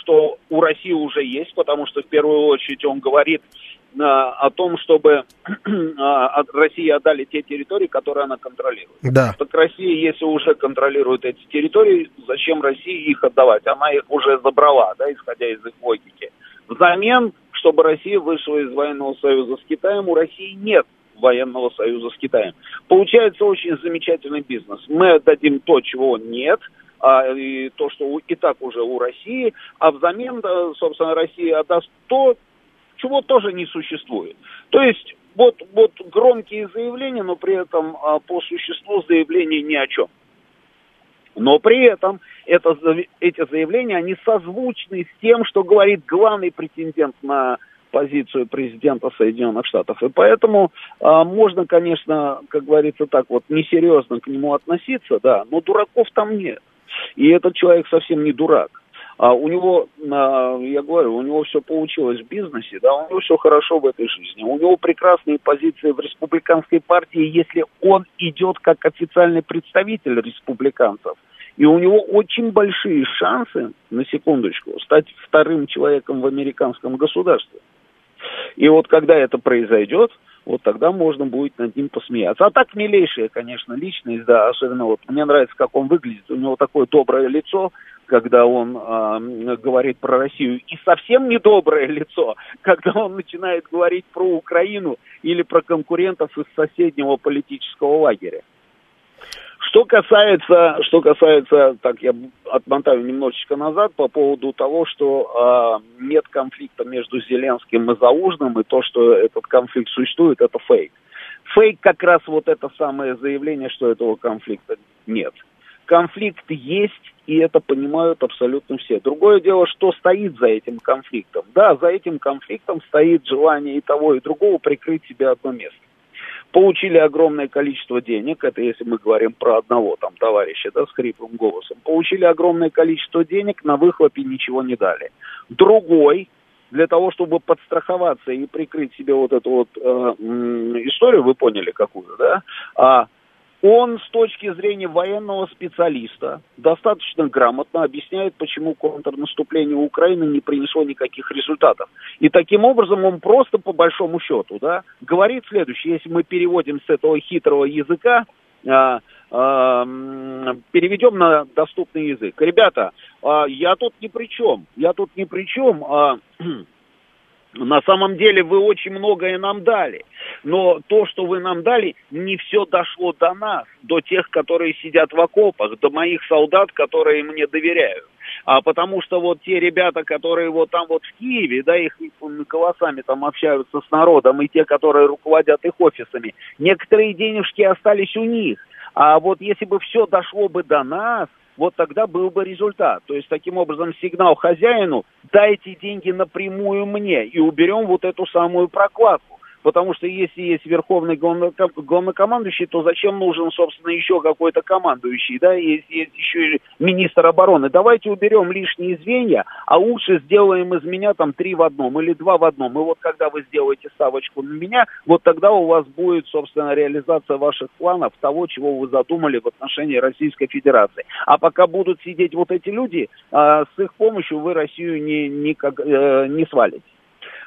что у России уже есть, потому что в первую очередь он говорит о том, чтобы а, от России отдали те территории, которые она контролирует. Да. Так Россия, если уже контролирует эти территории, зачем России их отдавать? Она их уже забрала, да, исходя из их логики. Взамен, чтобы Россия вышла из военного союза с Китаем, у России нет военного союза с Китаем. Получается очень замечательный бизнес. Мы отдадим то, чего нет, а, и то, что у- и так уже у России, а взамен, собственно, Россия отдаст то, чего тоже не существует. То есть вот, вот громкие заявления, но при этом а, по существу заявления ни о чем. Но при этом это, эти заявления, они созвучны с тем, что говорит главный претендент на позицию президента Соединенных Штатов. И поэтому а, можно, конечно, как говорится так, вот несерьезно к нему относиться, да, но дураков там нет. И этот человек совсем не дурак. А у него, а, я говорю, у него все получилось в бизнесе, да, у него все хорошо в этой жизни. У него прекрасные позиции в республиканской партии, если он идет как официальный представитель республиканцев. И у него очень большие шансы, на секундочку, стать вторым человеком в американском государстве. И вот когда это произойдет, вот тогда можно будет над ним посмеяться. А так милейшая, конечно, личность, да, особенно вот мне нравится, как он выглядит. У него такое доброе лицо, когда он э, говорит про Россию, и совсем недоброе лицо, когда он начинает говорить про Украину или про конкурентов из соседнего политического лагеря. Что касается, что касается, так я отмотаю немножечко назад по поводу того, что э, нет конфликта между Зеленским и Заужным, и то, что этот конфликт существует, это фейк. Фейк как раз вот это самое заявление, что этого конфликта нет. Конфликт есть, и это понимают абсолютно все. Другое дело, что стоит за этим конфликтом. Да, за этим конфликтом стоит желание и того, и другого прикрыть себе одно место получили огромное количество денег, это если мы говорим про одного там товарища, да, с хриплым голосом, получили огромное количество денег, на выхлопе ничего не дали. Другой, для того, чтобы подстраховаться и прикрыть себе вот эту вот э, историю, вы поняли какую, да, а он с точки зрения военного специалиста достаточно грамотно объясняет, почему контрнаступление Украины не принесло никаких результатов. И таким образом он просто по большому счету да, говорит следующее. Если мы переводим с этого хитрого языка, а, а, переведем на доступный язык. Ребята, а, я тут ни при чем. Я тут ни при чем. А, на самом деле вы очень многое нам дали, но то, что вы нам дали, не все дошло до нас, до тех, которые сидят в окопах, до моих солдат, которые мне доверяют. А потому что вот те ребята, которые вот там вот в Киеве, да, их голосами там общаются с народом, и те, которые руководят их офисами, некоторые денежки остались у них. А вот если бы все дошло бы до нас, вот тогда был бы результат. То есть таким образом сигнал хозяину, дайте деньги напрямую мне и уберем вот эту самую прокладку. Потому что если есть верховный главнокомандующий, то зачем нужен, собственно, еще какой-то командующий, да, если есть еще и министр обороны. Давайте уберем лишние звенья, а лучше сделаем из меня там три в одном или два в одном. И вот когда вы сделаете ставочку на меня, вот тогда у вас будет, собственно, реализация ваших планов, того, чего вы задумали в отношении Российской Федерации. А пока будут сидеть вот эти люди, а, с их помощью вы Россию не, не, как, э, не свалите.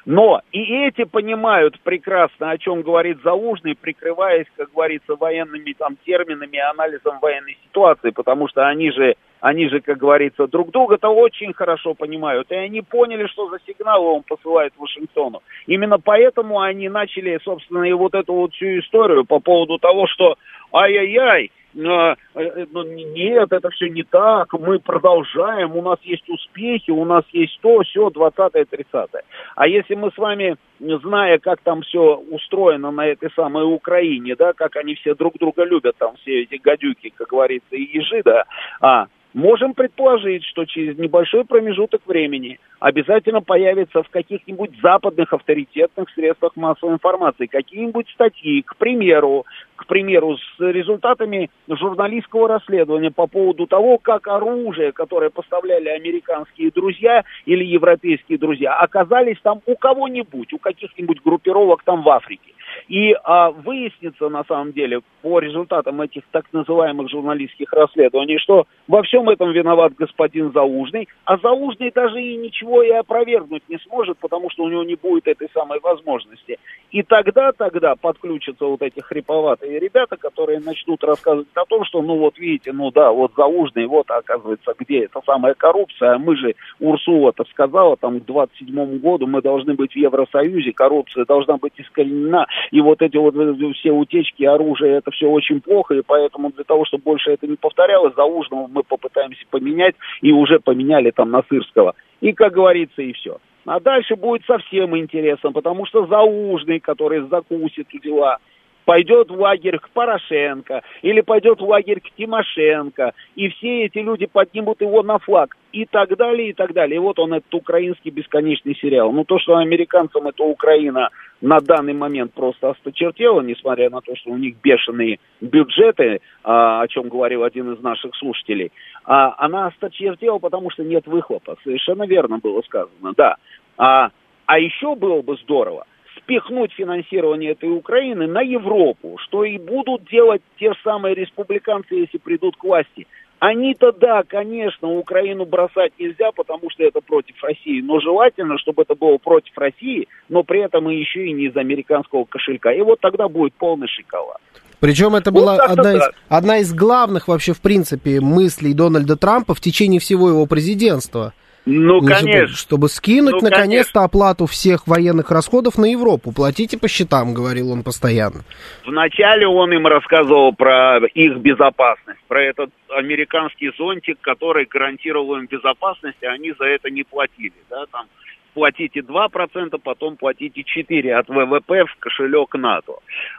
Но и эти понимают прекрасно, о чем говорит Залужный, прикрываясь, как говорится, военными там терминами, анализом военной ситуации, потому что они же, они же, как говорится, друг друга-то очень хорошо понимают, и они поняли, что за сигналы он посылает Вашингтону. Именно поэтому они начали, собственно, и вот эту вот всю историю по поводу того, что ай-яй-яй, Э, э, ну, нет, это все не так, мы продолжаем, у нас есть успехи, у нас есть то, все, 20-е, 30-е. А если мы с вами, зная, как там все устроено на этой самой Украине, да, как они все друг друга любят, там все эти гадюки, как говорится, и ежи, да, а, Можем предположить, что через небольшой промежуток времени обязательно появятся в каких-нибудь западных авторитетных средствах массовой информации какие-нибудь статьи, к примеру, к примеру, с результатами журналистского расследования по поводу того, как оружие, которое поставляли американские друзья или европейские друзья, оказались там у кого-нибудь, у каких-нибудь группировок там в Африке. И а, выяснится на самом деле по результатам этих так называемых журналистских расследований, что во всем этом виноват господин Заужный, а Заужный даже и ничего и опровергнуть не сможет, потому что у него не будет этой самой возможности. И тогда, тогда подключатся вот эти хриповатые ребята, которые начнут рассказывать о том, что, ну вот видите, ну да, вот Заужный, вот оказывается, где эта самая коррупция, а мы же, Урсула-то сказала, там, к 27 году мы должны быть в Евросоюзе, коррупция должна быть искоренена, и вот эти вот все утечки оружия, это все очень плохо, и поэтому для того, чтобы больше это не повторялось, Заужного мы попытаемся поменять, и уже поменяли там на Сырского. И, как говорится, и все. А дальше будет совсем интересно, потому что Заужный, который закусит дела, пойдет в лагерь к Порошенко или пойдет в лагерь к Тимошенко, и все эти люди поднимут его на флаг, и так далее, и так далее. И вот он, этот украинский бесконечный сериал. Ну, то, что американцам эта Украина на данный момент просто осточертела, несмотря на то, что у них бешеные бюджеты, а, о чем говорил один из наших слушателей, а, она осточертела, потому что нет выхлопа. Совершенно верно было сказано, да. А, а еще было бы здорово, спихнуть финансирование этой Украины на Европу, что и будут делать те самые республиканцы, если придут к власти. Они-то да, конечно, Украину бросать нельзя, потому что это против России. Но желательно, чтобы это было против России, но при этом и еще и не из американского кошелька. И вот тогда будет полный шоколад. Причем это Вот была как-то одна из, одна из главных вообще, в принципе, мыслей Дональда Трампа в течение всего его президентства. Ну, забудь, конечно. Чтобы скинуть, Ну, наконец-то, оплату всех военных расходов на Европу. Платите по счетам, говорил он постоянно. Вначале он им рассказывал про их безопасность, про этот американский зонтик, который гарантировал им безопасность, и они за это не платили. Да, там платите 2%, потом платите 4% от ВВП в кошелек НАТО.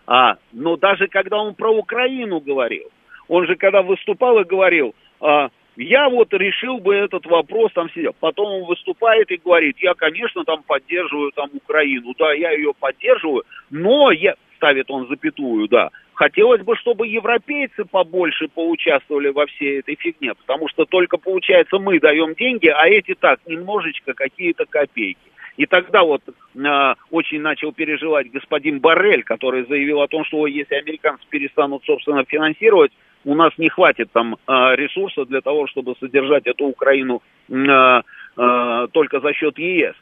А, но даже когда он про Украину говорил, он же когда выступал и говорил, а, я вот решил бы этот вопрос там сидел. Потом он выступает и говорит, я, конечно, там поддерживаю там Украину, да, я ее поддерживаю, но я, ставит он запятую, да, хотелось бы, чтобы европейцы побольше поучаствовали во всей этой фигне, потому что только, получается, мы даем деньги, а эти так, немножечко какие-то копейки. И тогда вот э, очень начал переживать господин Барель, который заявил о том, что если американцы перестанут, собственно, финансировать, у нас не хватит там э, ресурса для того, чтобы содержать эту Украину э, э, только за счет ЕС.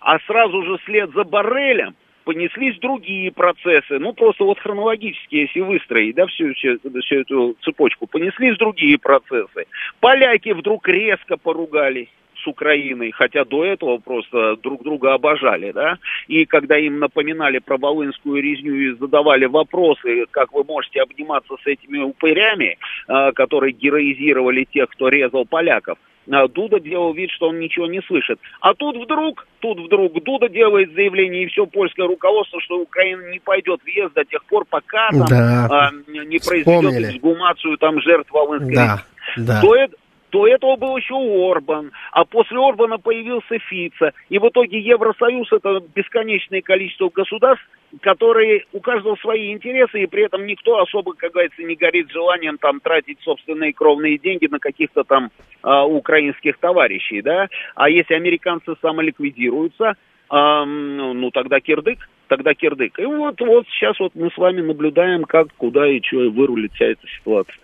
А сразу же вслед за Барелем понеслись другие процессы, ну просто вот хронологически, если выстроить, да, всю, всю, всю эту цепочку, понеслись другие процессы. Поляки вдруг резко поругались с Украиной, хотя до этого просто друг друга обожали, да, и когда им напоминали про Волынскую резню и задавали вопросы, как вы можете обниматься с этими упырями, э, которые героизировали тех, кто резал поляков, а Дуда делал вид, что он ничего не слышит. А тут вдруг, тут вдруг Дуда делает заявление, и все польское руководство, что Украина не пойдет в ЕС до тех пор, пока там Да. а, не Вспомнили. эксгумацию там жертв Волынской Да, да. до, до этого был еще Орбан, а после Орбана появился Фица. И в итоге Евросоюз это бесконечное количество государств, которые у каждого свои интересы, и при этом никто особо, как говорится, не горит желанием там тратить собственные кровные деньги на каких-то там а, украинских товарищей, да. А если американцы самоликвидируются, ам, ну, тогда кирдык, тогда кирдык. И вот, вот сейчас вот мы с вами наблюдаем, как, куда и что вырулит вся эта ситуация.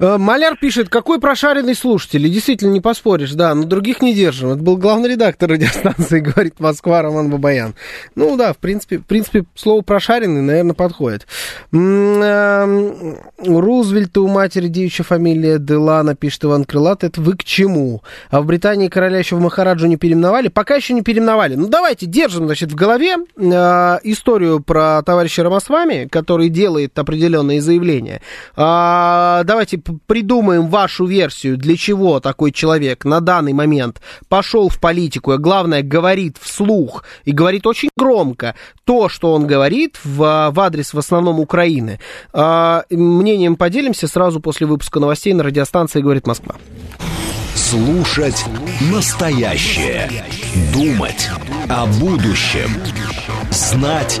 Э, Маляр пишет, какой прошаренный слушатель, и действительно не поспоришь, да, но других не держим. Это был главный редактор радиостанции, говорит Москва, Роман Бабаян. Ну да, в принципе, в принципе, слово прошаренный, наверное, подходит. Эм, У Рузвельта у матери девичья фамилия Делана, пишет Иван Крылат, это вы к чему? А в Британии короля еще в Махараджу не переименовали? Пока еще не переименовали. Ну давайте держим, значит, в голове э, историю про товарища Рамасвами, который делает определенные заявления. А, давайте придумаем вашу версию, для чего такой человек на данный момент пошел в политику, и главное, говорит вслух, и говорит очень громко то, что он говорит в, в адрес в основном Украины. А, мнением поделимся сразу после выпуска новостей на радиостанции «Говорит Москва». Слушать настоящее. Думать о будущем. Знать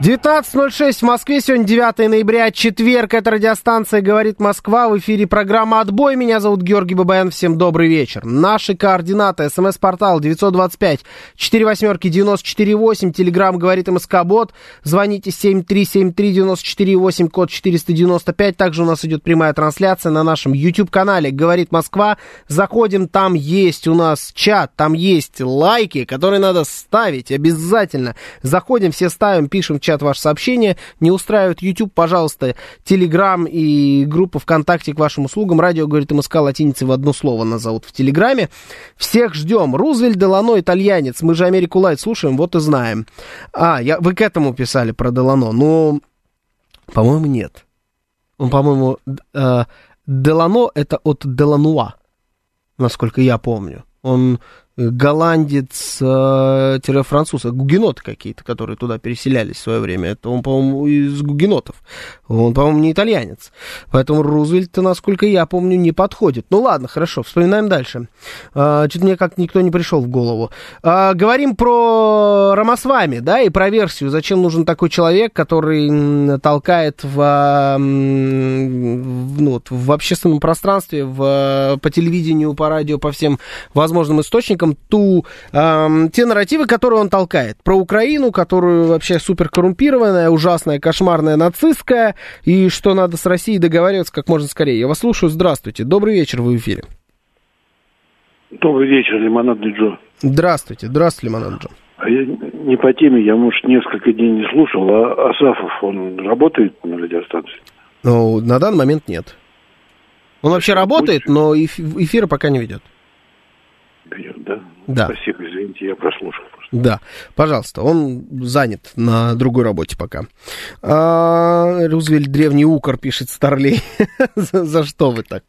19.06 в Москве, сегодня 9 ноября, четверг, это радиостанция «Говорит Москва», в эфире программа «Отбой», меня зовут Георгий Бабаян, всем добрый вечер. Наши координаты, смс-портал 925 4 восьмерки 948, телеграмм «Говорит МСК-бот», звоните 7373-94-8, код 495, также у нас идет прямая трансляция на нашем YouTube-канале «Говорит Москва», заходим, там есть у нас чат, там есть лайки, которые надо ставить обязательно, заходим, все ставим, пишем в чат ваше сообщение. Не устраивает YouTube, пожалуйста, Телеграм и группа ВКонтакте к вашим услугам. Радио, говорит МСК, латиницей в одно слово назовут в Телеграме. Всех ждем. Рузвельт, Делано, итальянец. Мы же Америку Лайт слушаем, вот и знаем. А, я, вы к этому писали про Делано. Ну, по-моему, нет. Он, по-моему, э, Делано это от Делануа, насколько я помню. Он голландец-француз, э, гугеноты какие-то, которые туда переселялись в свое время. Это он, по-моему, из гугенотов. Он, по-моему, не итальянец. Поэтому Рузвельт, насколько я помню, не подходит. Ну ладно, хорошо, вспоминаем дальше. А, Чуть мне как никто не пришел в голову. А, говорим про Рамасвами, да, и про версию. Зачем нужен такой человек, который толкает в, в, ну, в общественном пространстве, в, по телевидению, по радио, по всем возможным источникам ту, э, те нарративы, которые он толкает. Про Украину, которую вообще супер коррумпированная, ужасная, кошмарная, нацистская, и что надо с Россией договариваться как можно скорее. Я вас слушаю. Здравствуйте. Добрый вечер, вы в эфире. Добрый вечер, Лимонадный Джо. Здравствуйте. Здравствуйте, Лимонад Джо. А я не по теме, я, может, несколько дней не слушал, а Асафов, он работает на радиостанции? Ну, на данный момент нет. Он вообще работает, но эф- эфира пока не ведет. Берет, да? Да. Спасибо, извините, я прослушал просто. Да, пожалуйста, он занят на другой работе пока. А, Рузвельт древний укор пишет Старлей. за, за что вы так?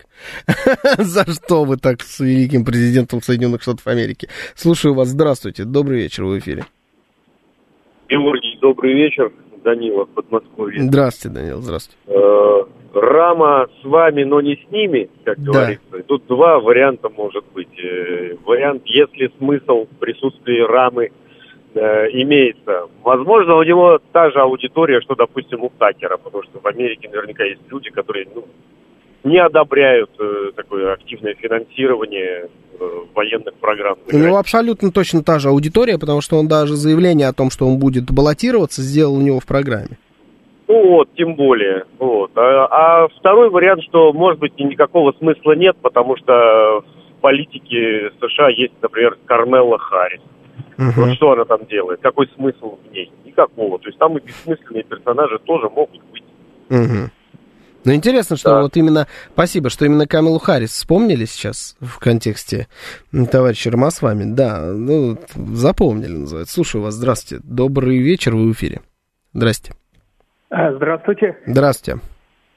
за что вы так с великим президентом Соединенных Штатов Америки? Слушаю вас, здравствуйте, добрый вечер в эфире. Георгий, добрый вечер. Данила Подмосковье. Здравствуйте, Данил, здравствуйте. Рама с вами, но не с ними, как Да. говорится. Тут два варианта может быть. Э, Вариант, если смысл в присутствии рамы э, имеется. Возможно, у него та же аудитория, что, допустим, у Такера, потому что в Америке наверняка есть люди, которые ну, не одобряют э, такое активное финансирование э, военных программ. У него абсолютно точно та же аудитория, потому что он даже заявление о том, что он будет баллотироваться, сделал у него в программе. Ну вот, тем более. Вот. А, а второй вариант, что, может быть, и никакого смысла нет, потому что в политике США есть, например, Кармелла Харрис. Вот что она там делает? Какой смысл в ней? Никакого. То есть там и бессмысленные персонажи тоже могут быть. Мгм. Ну, интересно, что Да. вот именно, спасибо, что именно Камилу Харрис вспомнили сейчас в контексте товарища Рома с вами. Да, ну, запомнили, называется. Слушаю вас, здравствуйте. Добрый вечер, вы в эфире. Здрасте. А, Здравствуйте. Здравствуйте.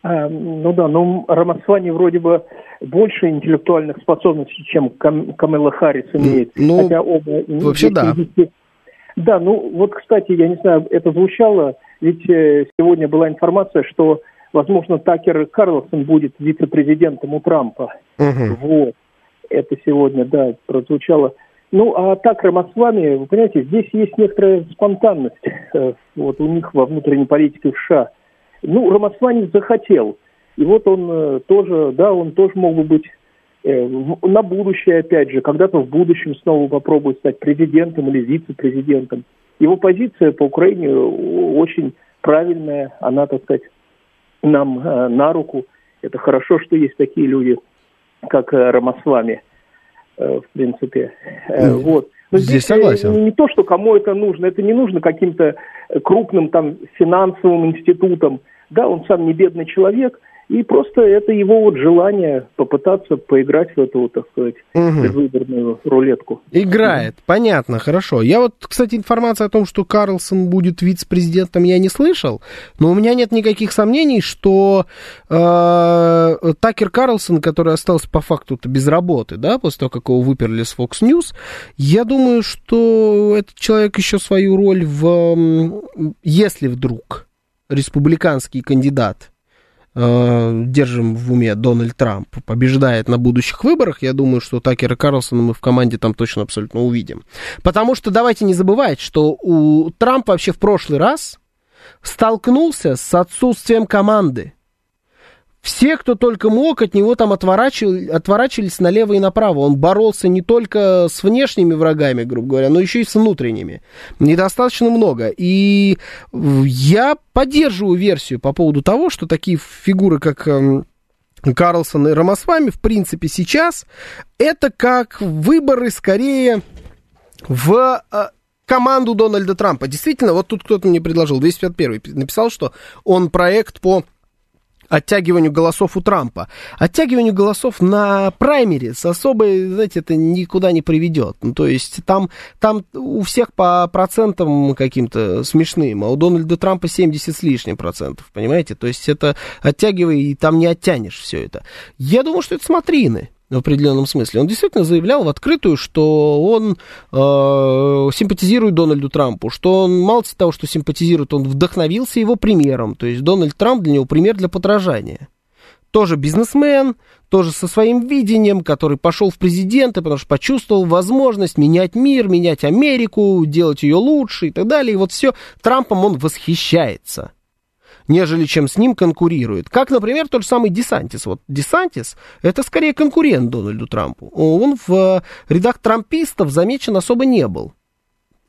А, Ну да, ну Рамасвани вроде бы больше интеллектуальных способностей, чем Кам- Камела Харрис имеет. ну, Хотя оба вообще да. Да, ну вот, кстати, я не знаю, это звучало, ведь э, сегодня была информация, что, возможно, Такер Карлсон будет вице-президентом у Трампа. Мгм. Вот. Это сегодня, да, прозвучало. Ну, а так, Рамасвами, вы понимаете, здесь есть некоторая спонтанность э, вот у них во внутренней политике в США. Ну, Рамасвани захотел. И вот он э, тоже, да, он тоже мог бы быть э, на будущее, опять же, когда-то в будущем снова попробует стать президентом или вице-президентом. Его позиция по Украине очень правильная, она, так сказать, нам на руку. Это хорошо, что есть такие люди, как Рамасвами, в принципе. Э, Ну, вот. Но здесь э, согласен. Не, не то, что кому это нужно, это не нужно каким-то э, крупным там финансовым институтам. Да, он сам не бедный человек, и просто это его вот желание попытаться поиграть в эту, вот, так сказать, Мгм. предвыборную рулетку. Играет, понятно, хорошо. Я вот, кстати, информация о том, что Карлсон будет вице-президентом, я не слышал, но у меня нет никаких сомнений, что э, Такер Карлсон, который остался по факту без работы, да, после того, как его выперли с Fox News, я думаю, что этот человек еще свою роль в... Если вдруг республиканский кандидат э, держим в уме Дональд Трамп побеждает на будущих выборах, я думаю, что Такера Карлсона мы в команде там точно абсолютно увидим. Потому что давайте не забывать, что у Трампа вообще в прошлый раз столкнулся с отсутствием команды. Все, кто только мог, от него там отворачивали, отворачивались налево и направо. Он боролся не только с внешними врагами, грубо говоря, но еще и с внутренними. Недостаточно много. И я поддерживаю версию по поводу того, что такие фигуры, как эм, Карлсон и Рамасвами, в принципе, сейчас это как выборы скорее в э, команду Дональда Трампа. Действительно, вот тут кто-то мне предложил, 251 написал, что он проект по оттягиванию голосов у Трампа. Оттягиванию голосов на праймере с особой, знаете, это никуда не приведет. Ну, то есть там, там у всех по процентам каким-то смешным, а у Дональда Трампа 70 с лишним процентов, понимаете? То есть это оттягивай, и там не оттянешь все это. Я думаю, что это смотрины. В определенном смысле. Он действительно заявлял в открытую, что он э, симпатизирует Дональду Трампу, что он мало того, что симпатизирует, он вдохновился его примером. То есть Дональд Трамп для него пример для подражания. Тоже бизнесмен, тоже со своим видением, который пошел в президенты, потому что почувствовал возможность менять мир, менять Америку, делать ее лучше и так далее. И вот все, Трампом он восхищается нежели чем с ним конкурирует. Как, например, тот же самый Десантис. Вот Десантис – это скорее конкурент Дональду Трампу. Он в э, рядах трампистов замечен особо не был.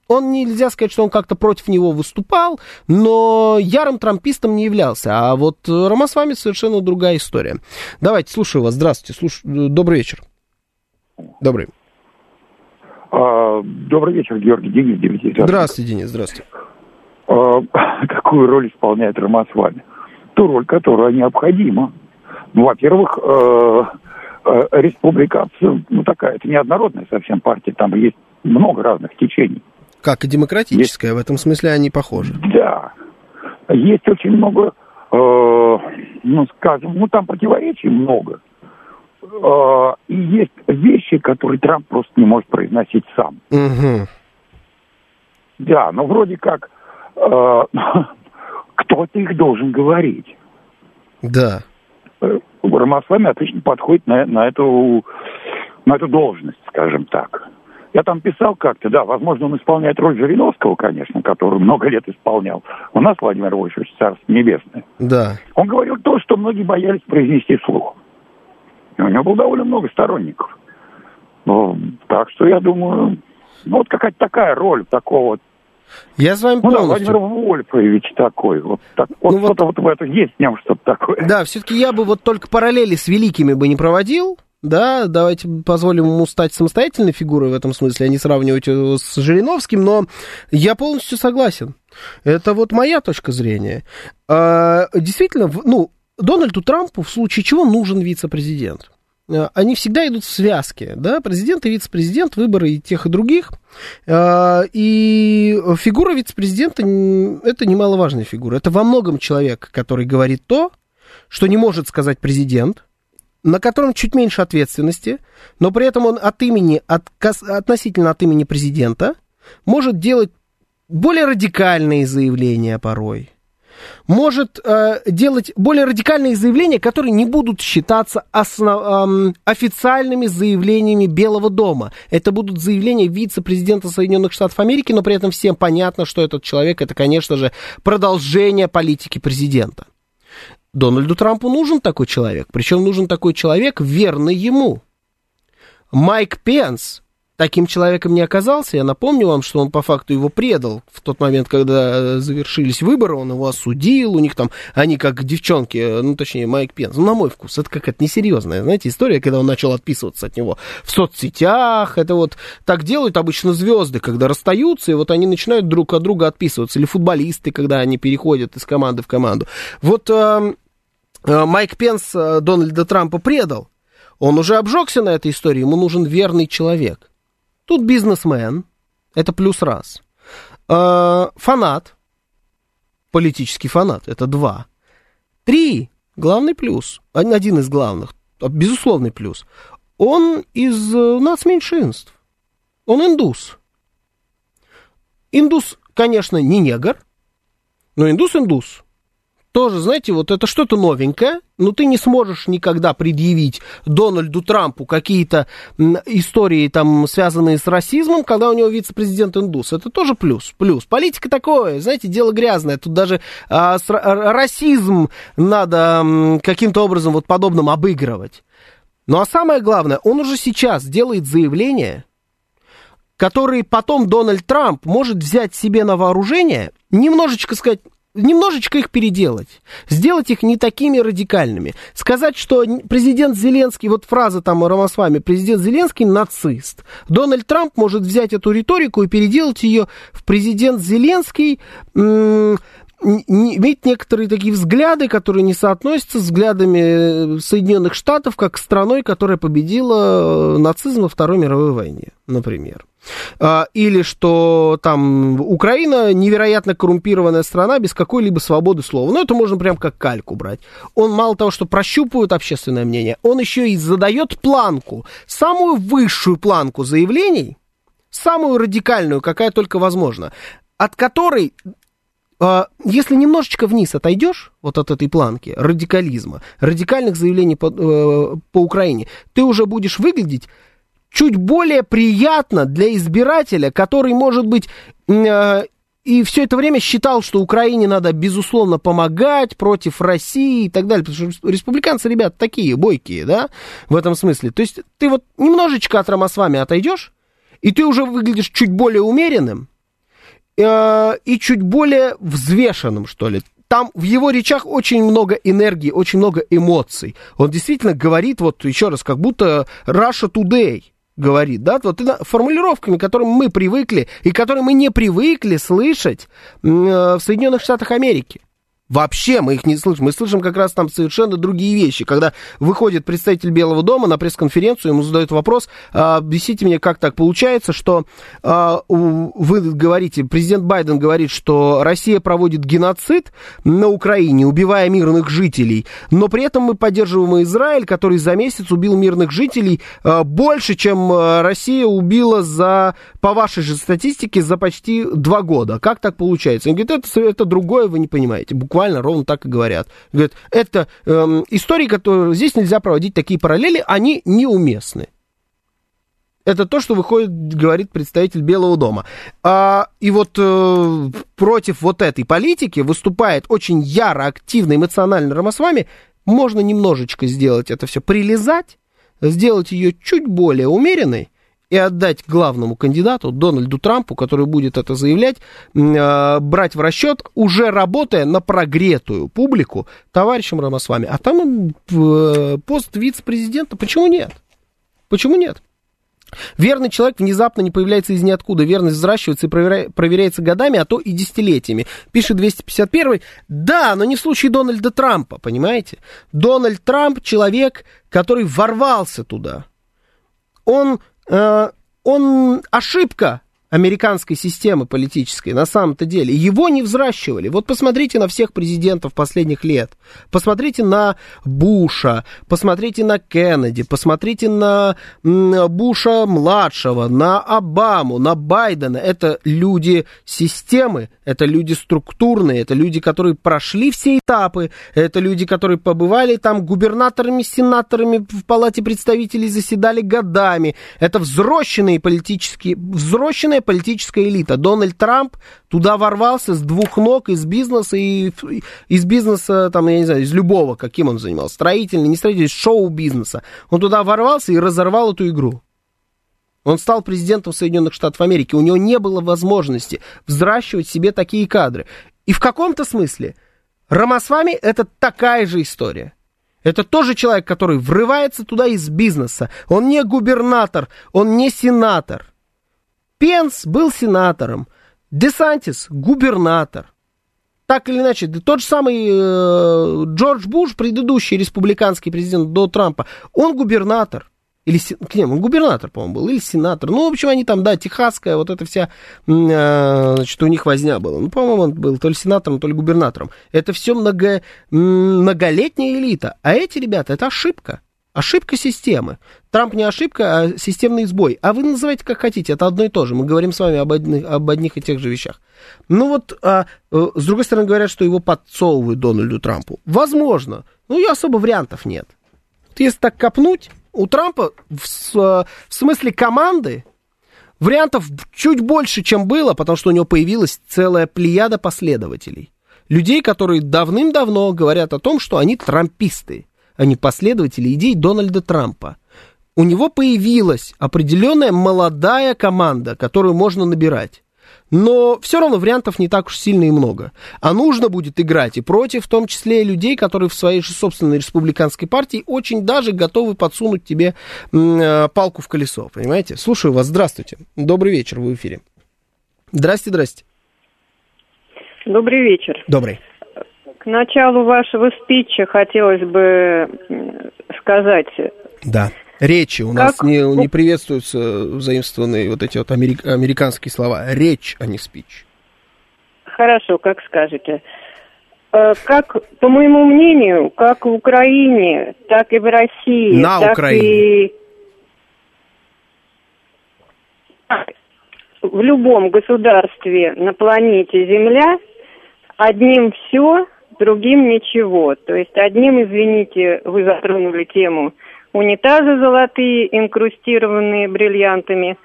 Он нельзя сказать, что он как-то против него выступал, но ярым трампистом не являлся. А вот Рамасвами совершенно другая история. Давайте, слушаю вас. Здравствуйте. Слуш... Добрый вечер. Добрый. А, добрый вечер, Георгий Денис, 9 Здравствуйте, Денис, здравствуйте. А, какую роль исполняет Рамасвами? Ту роль, которая необходима. Ну, во-первых, э, э, республиканцы, ну, такая, это неоднородная совсем партия, там есть много разных течений. Как и демократическая, есть... в этом смысле они похожи. Да. Есть очень много, э, ну, скажем, ну, там противоречий много. Э, и есть вещи, которые Трамп просто не может произносить сам. Угу. Да, но вроде как э, кто-то их должен говорить. Да. Рамасвами отлично подходит на, на, эту, на эту должность, скажем так. Я там писал как-то, да, возможно, он исполняет роль Жириновского, конечно, который много лет исполнял. У нас Владимир Вольфович, царство небесное. Да. Он говорил то, что многие боялись произнести вслух. И у него было довольно много сторонников. Ну, так что я думаю, ну вот какая-то такая роль такого я с вами ну, полностью... Да, Владимир Вольфович такой. Вот, так, вот ну, что-то вот... вот в этом есть в нем что-то такое. Да, все-таки я бы вот только параллели с великими бы не проводил. Да, давайте позволим ему стать самостоятельной фигурой в этом смысле, а не сравнивать его с Жириновским, но я полностью согласен. Это вот моя точка зрения. А, действительно, ну, Дональду Трампу в случае чего нужен вице-президент. А, они всегда идут в связке, да, президент и вице-президент, выборы и тех, и других. А, и фигура вице-президента – это немаловажная фигура. Это во многом человек, который говорит то, что не может сказать президент – на котором чуть меньше ответственности, но при этом он от имени, от, относительно от имени президента, может делать более радикальные заявления порой. Может э, делать более радикальные заявления, которые не будут считаться основ, э, официальными заявлениями Белого дома. Это будут заявления вице-президента Соединенных Штатов Америки, но при этом всем понятно, что этот человек это, конечно же, продолжение политики президента. Дональду Трампу нужен такой человек, причем нужен такой человек, верный ему. Майк Пенс таким человеком не оказался. Я напомню вам, что он по факту его предал в тот момент, когда завершились выборы, он его осудил, у них там, они как девчонки, ну, точнее, Майк Пенс, ну, на мой вкус, это какая-то несерьезная, знаете, история, когда он начал отписываться от него в соцсетях, это вот так делают обычно звезды, когда расстаются, и вот они начинают друг от друга отписываться, или футболисты, когда они переходят из команды в команду. Вот э, Э, Майк Пенс э, Дональда Трампа предал. Он уже обжегся на этой истории, ему нужен верный человек. Тут бизнесмен, это плюс раз. Э, фанат, политический фанат, это два. Три, главный плюс, один из главных, безусловный плюс. Он из нацменьшинств, он индус. Индус, конечно, не негр, но индус-индус тоже, знаете, вот это что-то новенькое, но ты не сможешь никогда предъявить Дональду Трампу какие-то истории, там, связанные с расизмом, когда у него вице-президент индус. Это тоже плюс. Плюс. Политика такое, знаете, дело грязное. Тут даже а, с, расизм надо каким-то образом вот подобным обыгрывать. Ну а самое главное, он уже сейчас делает заявление, которые потом Дональд Трамп может взять себе на вооружение, немножечко сказать, немножечко их переделать, сделать их не такими радикальными. Сказать, что президент Зеленский, вот фраза там Рамасвами, президент Зеленский нацист. Дональд Трамп может взять эту риторику и переделать ее в президент Зеленский иметь некоторые такие взгляды, которые не соотносятся с взглядами Соединенных Штатов, как страной, которая победила нацизм на Второй мировой войне, например. А, или что там Украина невероятно коррумпированная страна без какой-либо свободы слова. Ну, это можно прям как кальку брать. Он мало того, что прощупывает общественное мнение, он еще и задает планку, самую высшую планку заявлений, самую радикальную, какая только возможна, от которой если немножечко вниз отойдешь, вот от этой планки радикализма, радикальных заявлений по, э, по Украине, ты уже будешь выглядеть чуть более приятно для избирателя, который, может быть, э, и все это время считал, что Украине надо, безусловно, помогать против России и так далее. Потому что республиканцы, ребят, такие бойкие, да, в этом смысле. То есть ты вот немножечко от Рамосвами отойдешь, и ты уже выглядишь чуть более умеренным, э, и чуть более взвешенным, что ли. Там в его речах очень много энергии, очень много эмоций. Он действительно говорит, вот еще раз, как будто Russia Today говорит, да, вот формулировками, к которым мы привыкли и которые мы не привыкли слышать э, в Соединенных Штатах Америки. Вообще мы их не слышим. Мы слышим как раз там совершенно другие вещи. Когда выходит представитель Белого дома на пресс-конференцию, ему задают вопрос, а, объясните мне, как так получается, что а, вы говорите, президент Байден говорит, что Россия проводит геноцид на Украине, убивая мирных жителей, но при этом мы поддерживаем Израиль, который за месяц убил мирных жителей а, больше, чем Россия убила за, по вашей же статистике, за почти два года. Как так получается? Он говорит, это, это другое, вы не понимаете буквально ровно так и говорят. Говорят, это эм, истории, которые здесь нельзя проводить такие параллели, они неуместны. Это то, что выходит, говорит представитель Белого дома. А, и вот э, против вот этой политики выступает очень яро, активно, эмоционально Рамасвами. Можно немножечко сделать это все, прилезать, сделать ее чуть более умеренной, и отдать главному кандидату Дональду Трампу, который будет это заявлять, э, брать в расчет, уже работая на прогретую публику товарищем Рамасвами. А там э, пост вице-президента, почему нет? Почему нет? Верный человек внезапно не появляется из ниоткуда. Верность взращивается и проверя... проверяется годами, а то и десятилетиями. Пишет 251 Да, но не в случае Дональда Трампа, понимаете? Дональд Трамп человек, который ворвался туда. Он он ошибка американской системы политической на самом-то деле. Его не взращивали. Вот посмотрите на всех президентов последних лет. Посмотрите на Буша, посмотрите на Кеннеди, посмотрите на Буша младшего, на Обаму, на Байдена. Это люди системы, это люди структурные, это люди, которые прошли все этапы, это люди, которые побывали там губернаторами, сенаторами в Палате представителей, заседали годами. Это взросшенные политические, взросшенная политическая элита. Дональд Трамп туда ворвался с двух ног из бизнеса и из бизнеса, там, я не знаю, из любого, каким он занимался, строительный, не строительный, шоу-бизнеса. Он туда ворвался и разорвал эту игру. Он стал президентом Соединенных Штатов Америки. У него не было возможности взращивать себе такие кадры. И в каком-то смысле Рамасвами это такая же история. Это тоже человек, который врывается туда из бизнеса. Он не губернатор, он не сенатор. Пенс был сенатором, Десантис губернатор. Так или иначе, тот же самый э, Джордж Буш, предыдущий республиканский президент до Трампа, он губернатор. Или, не, он губернатор, по-моему, был, или сенатор. Ну, в общем, они там, да, техасская, вот эта вся, э, значит, у них возня была. Ну, по-моему, он был то ли сенатором, то ли губернатором. Это все много, многолетняя элита. А эти ребята, это ошибка. Ошибка системы. Трамп не ошибка, а системный сбой. А вы называйте как хотите, это одно и то же. Мы говорим с вами об одних, об одних и тех же вещах. Ну вот, а, э, с другой стороны, говорят, что его подсовывают Дональду Трампу. Возможно. Ну и особо вариантов нет. Вот если так копнуть, у Трампа в, в смысле команды вариантов чуть больше, чем было, потому что у него появилась целая плеяда последователей. Людей, которые давным-давно говорят о том, что они трамписты а не последователи идей Дональда Трампа. У него появилась определенная молодая команда, которую можно набирать. Но все равно вариантов не так уж сильно и много. А нужно будет играть и против, в том числе и людей, которые в своей же собственной республиканской партии очень даже готовы подсунуть тебе э, палку в колесо, понимаете? Слушаю вас, здравствуйте. Добрый вечер, вы в эфире. Здрасте, здрасте. Добрый вечер. Добрый. К началу вашего спича хотелось бы сказать, Да. Речи у нас Как- не, не приветствуются заимствованные вот эти вот америк- американские слова. Речь, а не спич. хорошо, как скажете. Э, Как, по моему мнению, как в Украине, так и в России, На так Украине. и в любом государстве на планете Земля одним все, другим ничего. То есть одним, извините, вы затронули тему унитазы золотые, инкрустированные бриллиантами,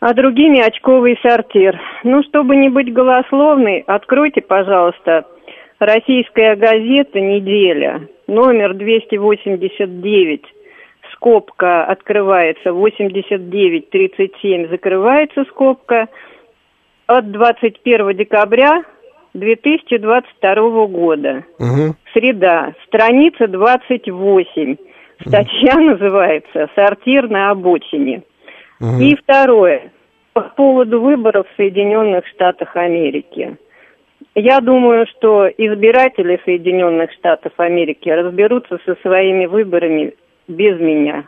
а другими очковый сортир. Ну, чтобы не быть голословной, откройте, пожалуйста, российская газета «Неделя», номер 289, скобка открывается, 89-37 закрывается скобка, от 21 декабря 2022 года. Мгм. Среда, страница 28. Статья называется «Сортир на обочине». Мгм. И второе, по поводу выборов в Соединенных Штатах Америки. Я думаю, что избиратели Соединенных Штатов Америки разберутся со своими выборами без меня.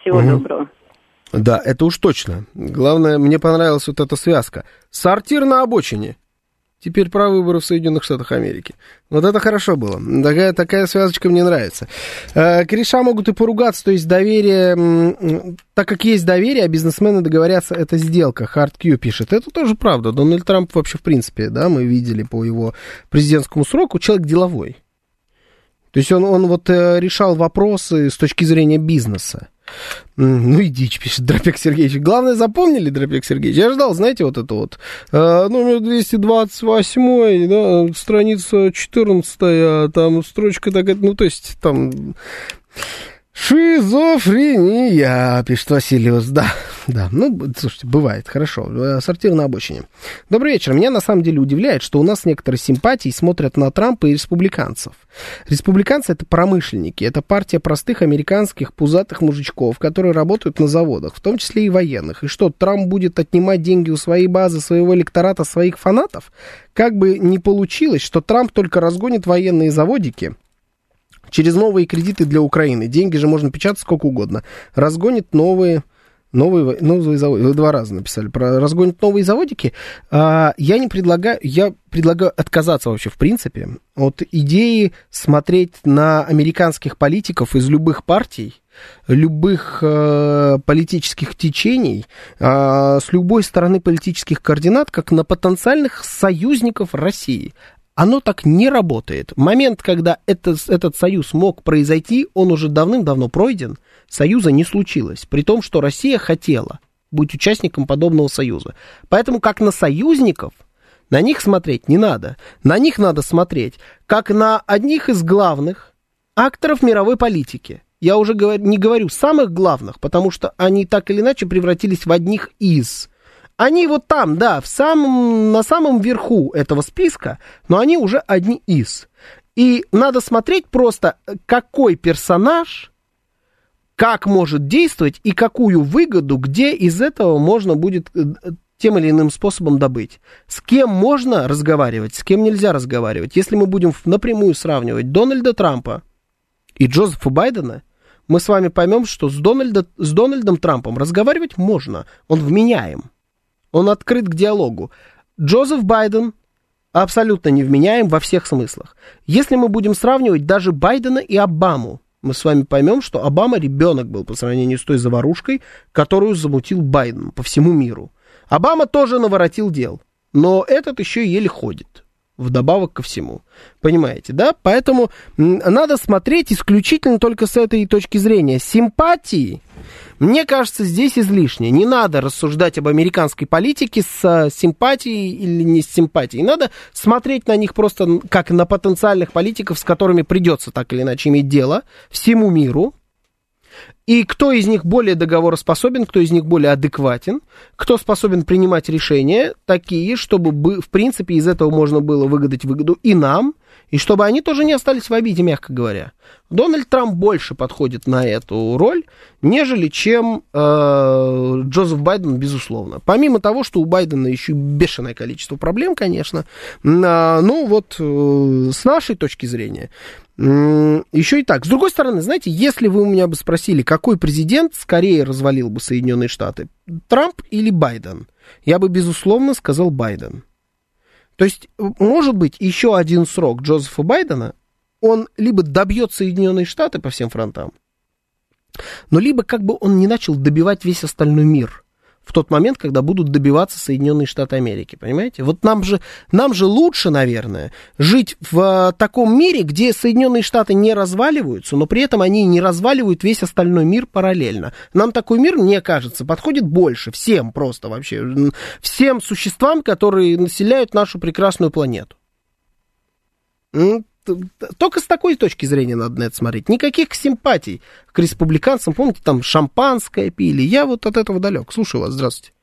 Всего Мгм. доброго. Да, это уж точно. Главное, мне понравилась вот эта связка. Сортир на обочине. Теперь про выборы в Соединенных Штатах Америки. Вот это хорошо было. Такая, такая связочка мне нравится. Э, кореша могут и поругаться, то есть доверие... Так как есть доверие, а бизнесмены договорятся, это сделка. Hard Q пишет. Это тоже правда. Дональд Трамп вообще, в принципе, да, мы видели по его президентскому сроку, человек деловой. То есть он, он вот э, решал вопросы с точки зрения бизнеса. Ну и дичь, пишет Дропек Сергеевич. Главное, запомнили, Дропек Сергеевич? Я ждал, знаете, вот это вот. э, номер 228, да, страница 14, там строчка такая, ну, то есть там... Шизофрения, пишет Васильевс. Да, да. Ну, слушайте, бывает, хорошо. Э, Сортир на обочине. Добрый вечер. Меня на самом деле удивляет, что у нас некоторые симпатии смотрят на Трампа и республиканцев. Республиканцы это промышленники, это партия простых американских пузатых мужичков, которые работают на заводах, в том числе и военных. И что, Трамп будет отнимать деньги у своей базы, своего электората, своих фанатов? Как бы ни получилось, что Трамп только разгонит военные заводики, через новые кредиты для Украины. Деньги же можно печатать сколько угодно. Разгонит новые Новые, новые заводы. Вы два раза написали про разгонит новые заводики. А, я не предлагаю, я предлагаю отказаться вообще в принципе от идеи смотреть на американских политиков из любых партий, любых э, политических течений, э, с любой стороны политических координат, как на потенциальных союзников России. Оно так не работает. Момент, когда это, этот союз мог произойти, он уже давным-давно пройден. Союза не случилось. При том, что Россия хотела быть участником подобного союза. Поэтому как на союзников, на них смотреть не надо. На них надо смотреть как на одних из главных акторов мировой политики. Я уже не говорю самых главных, потому что они так или иначе превратились в одних из. Они вот там, да, в самом, на самом верху этого списка, но они уже одни из. И надо смотреть просто, какой персонаж, как может действовать и какую выгоду, где из этого можно будет э, тем или иным способом добыть. С кем можно разговаривать, с кем нельзя разговаривать. Если мы будем напрямую сравнивать Дональда Трампа и Джозефа Байдена, мы с вами поймем, что с, Дональда, с Дональдом Трампом разговаривать можно. Он вменяем. Он открыт к диалогу. Джозеф Байден абсолютно невменяем во всех смыслах. Если мы будем сравнивать даже Байдена и Обаму, мы с вами поймем, что Обама ребенок был по сравнению с той заварушкой, которую замутил Байден по всему миру. Обама тоже наворотил дел, но этот еще еле ходит вдобавок ко всему. Понимаете, да? Поэтому надо смотреть исключительно только с этой точки зрения. Симпатии, мне кажется, здесь излишне. Не надо рассуждать об американской политике с а, симпатией или не с симпатией. Надо смотреть на них просто как на потенциальных политиков, с которыми придется так или иначе иметь дело всему миру. И кто из них более договороспособен, кто из них более адекватен, кто способен принимать решения такие, чтобы, бы, в принципе, из этого можно было выгадать выгоду и нам, И чтобы они тоже не остались в обиде, мягко говоря. Дональд Трамп больше подходит на эту роль, нежели чем э, Джозеф Байден, безусловно. Помимо того, что у Байдена еще бешеное количество проблем, конечно, э, ну вот э, с нашей точки зрения, еще и так. С другой стороны, знаете, если вы у меня бы спросили, какой президент скорее развалил бы Соединенные Штаты, Трамп или Байден, я бы, безусловно, сказал Байден. То есть, может быть, еще один срок Джозефа Байдена, он либо добьет Соединенные Штаты по всем фронтам, но либо как бы он не начал добивать весь остальной мир в тот момент, когда будут добиваться Соединенные Штаты Америки, понимаете? Вот нам же, нам же лучше, наверное, жить в а, таком мире, где Соединенные Штаты не разваливаются, но при этом они не разваливают весь остальной мир параллельно. Нам такой мир, мне кажется, подходит больше всем просто вообще, всем существам, которые населяют нашу прекрасную планету. Только с такой точки зрения надо на это смотреть. Никаких симпатий к республиканцам. Помните, там шампанское пили. Я вот от этого далек. Слушаю вас. Здравствуйте.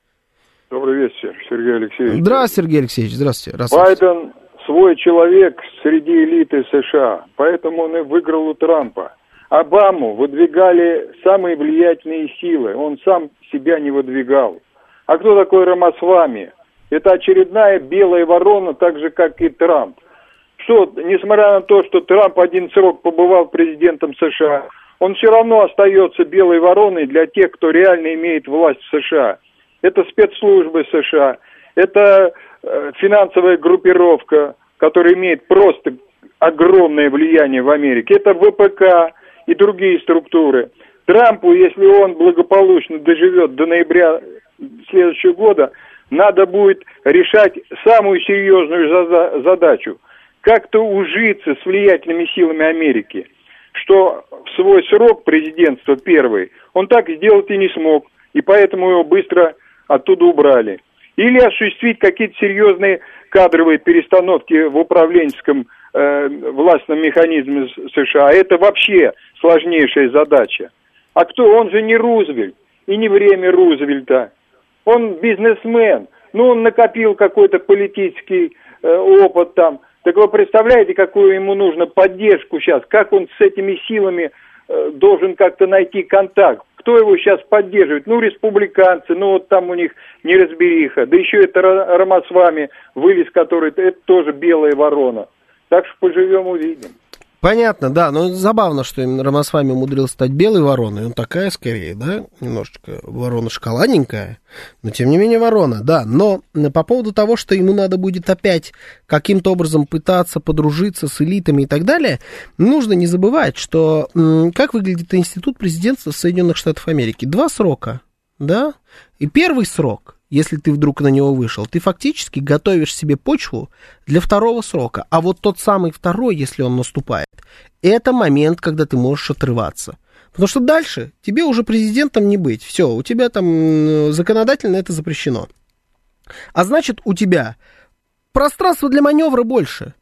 Добрый вечер, Сергей Алексеевич. Здравствуйте, Сергей Алексеевич. Здравствуйте. Байден свой человек среди элиты США, поэтому он и выиграл у Трампа. Обаму выдвигали самые влиятельные силы, он сам себя не выдвигал. А кто такой Рамасвами? Это очередная белая ворона, так же, как и Трамп что, несмотря на то, что Трамп один срок побывал президентом США, он все равно остается белой вороной для тех, кто реально имеет власть в США. Это спецслужбы США, это э, финансовая группировка, которая имеет просто огромное влияние в Америке. Это ВПК и другие структуры. Трампу, если он благополучно доживет до ноября следующего года, надо будет решать самую серьезную задачу – как-то ужиться с влиятельными силами Америки, что в свой срок президентства первый он так сделать и не смог, и поэтому его быстро оттуда убрали. Или осуществить какие-то серьезные кадровые перестановки в управленческом э, властном механизме США. Это вообще сложнейшая задача. А кто? Он же не Рузвельт. И не время Рузвельта. Он бизнесмен. Ну, он накопил какой-то политический э, опыт там. Так вы представляете, какую ему нужно поддержку сейчас, как он с этими силами э, должен как-то найти контакт. Кто его сейчас поддерживает? Ну, республиканцы, ну вот там у них неразбериха. Да еще это Рамасвами, вылез который, это тоже белая ворона. Так что поживем, увидим. Понятно, да, но забавно, что именно Рамасвами умудрился стать белой вороной. Он такая скорее, да, немножечко ворона шоколадненькая, но тем не менее ворона, да. Но по поводу того, что ему надо будет опять каким-то образом пытаться подружиться с элитами и так далее, нужно не забывать, что как выглядит институт президентства Соединенных Штатов Америки. Два срока, да, и первый срок – если ты вдруг на него вышел, ты фактически готовишь себе почву для второго срока. А вот тот самый второй, если он наступает, это момент, когда ты можешь отрываться. Потому что дальше тебе уже президентом не быть. Все, у тебя там законодательно это запрещено. А значит, у тебя пространство для маневра больше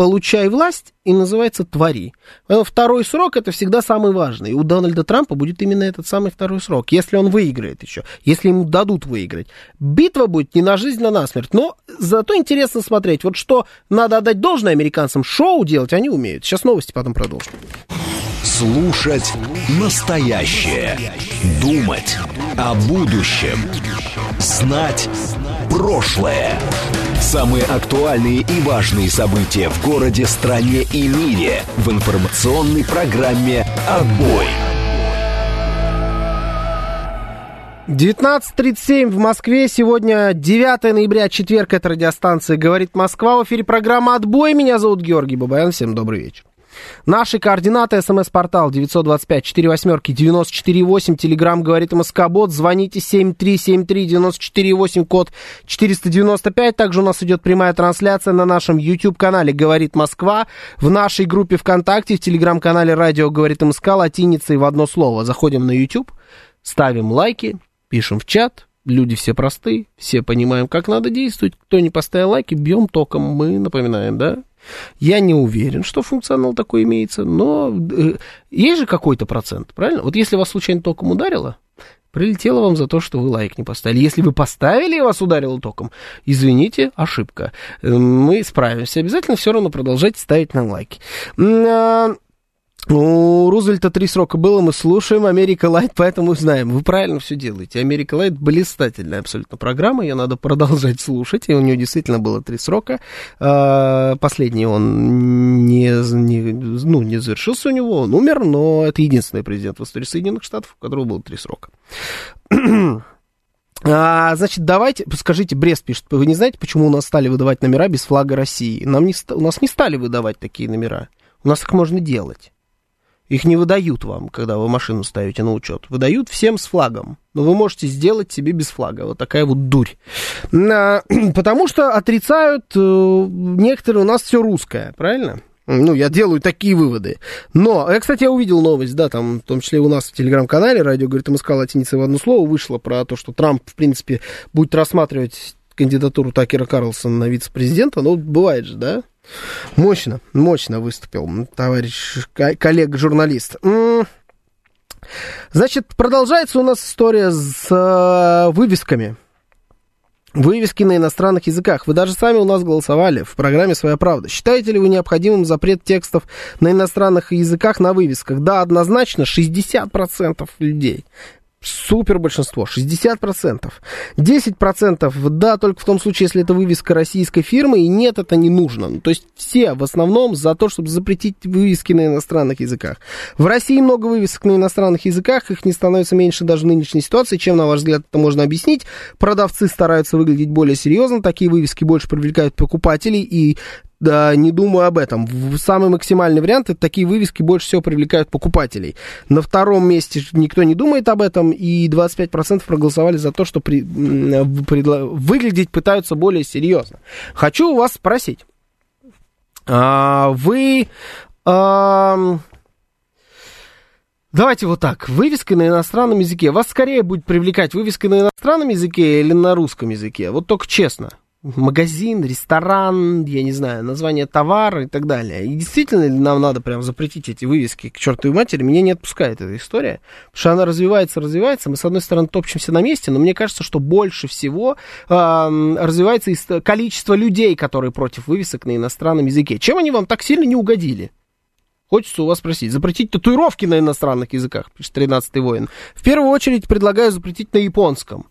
получай власть и называется твори. Второй срок это всегда самый важный. И у Дональда Трампа будет именно этот самый второй срок, если он выиграет еще, если ему дадут выиграть. Битва будет не на жизнь, а на смерть. Но зато интересно смотреть. Вот что надо отдать должное американцам, шоу делать они умеют. Сейчас новости, потом продолжим. Слушать настоящее. Думать о будущем. Знать прошлое. Самые актуальные и важные события в городе, стране и мире в информационной программе «Отбой». 19.37 в Москве. Сегодня 9 ноября, четверг. Это радиостанция «Говорит Москва». В эфире программа «Отбой». Меня зовут Георгий Бабаян. Всем добрый вечер. Наши координаты. СМС-портал 925-48-94-8. Телеграмм говорит МСК-бот. Звоните 7373-94-8, код 495. Также у нас идет прямая трансляция на нашем YouTube-канале «Говорит Москва». В нашей группе ВКонтакте, в Телеграм-канале «Радио говорит МСК» латиницей в одно слово. Заходим на YouTube, ставим лайки, пишем в чат, люди все просты, все понимаем, как надо действовать. Кто не поставил лайки, бьем током, мы напоминаем, да? Я не уверен, что функционал такой имеется, но э, есть же какой-то процент, правильно? Вот если вас случайно током ударило, Прилетело вам за то, что вы лайк не поставили. Если вы поставили и вас ударило током, извините, ошибка. Э, Мы справимся. Обязательно все равно продолжайте ставить нам лайки. А, У Рузвельта три срока было, мы слушаем Америка Лайт, поэтому знаем. Вы правильно все делаете. Америка Лайт блистательная абсолютно программа, ее надо продолжать слушать, и у нее действительно было три срока. А, Последний он не, не, ну, не завершился у него, он умер, но это единственный президент в истории Соединенных Штатов, у которого было три срока. А, значит, давайте, скажите, Брест пишет, вы не знаете, почему у нас стали выдавать номера без флага России? Нам не, у нас не стали выдавать такие номера. У нас их можно делать. Их не выдают вам, когда вы машину ставите на учет. Выдают всем с флагом. Но вы можете сделать себе без флага. Вот такая вот дурь. Потому что отрицают э, некоторые у нас все русское, правильно? Ну, я делаю такие выводы. Но, я, кстати, я увидел новость, да, там, в том числе у нас в телеграм-канале, радио, говорит, МСК латиница в одно слово, вышло про то, что Трамп, в принципе, будет рассматривать кандидатуру Такера Карлсона на вице-президента. Ну, бывает же, да? Мощно, мощно выступил товарищ ко- коллега-журналист. Значит, продолжается у нас история с э, вывесками. Вывески на иностранных языках. Вы даже сами у нас голосовали в программе «Своя правда». Считаете ли вы необходимым запрет текстов на иностранных языках на вывесках? Да, однозначно, 60% людей. Супер большинство, 60%. 10% да, только в том случае, если это вывеска российской фирмы, и нет, это не нужно. Ну, То есть все в основном за то, чтобы запретить вывески на иностранных языках. В России много вывесок на иностранных языках, их не становится меньше даже в нынешней ситуации. Чем, на ваш взгляд, это можно объяснить? Продавцы стараются выглядеть более серьезно, такие вывески больше привлекают покупателей, и да, не думаю об этом. Самый максимальный вариант это такие вывески больше всего привлекают покупателей. На втором месте никто не думает об этом, и 25% проголосовали за то, что при- предла- выглядеть пытаются более серьезно. Хочу у вас спросить. А, вы... ам, Давайте вот так. Вывеска на иностранном языке. Вас скорее будет привлекать вывеска на иностранном языке или на русском языке? Вот только честно. Магазин, ресторан, я не знаю, название товара и так далее. И действительно ли нам надо прям запретить эти вывески к чертовой матери? Меня не отпускает эта история. Потому что она развивается, развивается. Мы, с одной стороны, топчемся на месте, но мне кажется, что больше всего эм, развивается количество людей, которые против вывесок на иностранном языке. Чем они вам так сильно не угодили? Хочется у вас спросить. Запретить татуировки на иностранных языках, пишет 13-й воин. В первую очередь предлагаю запретить на японском,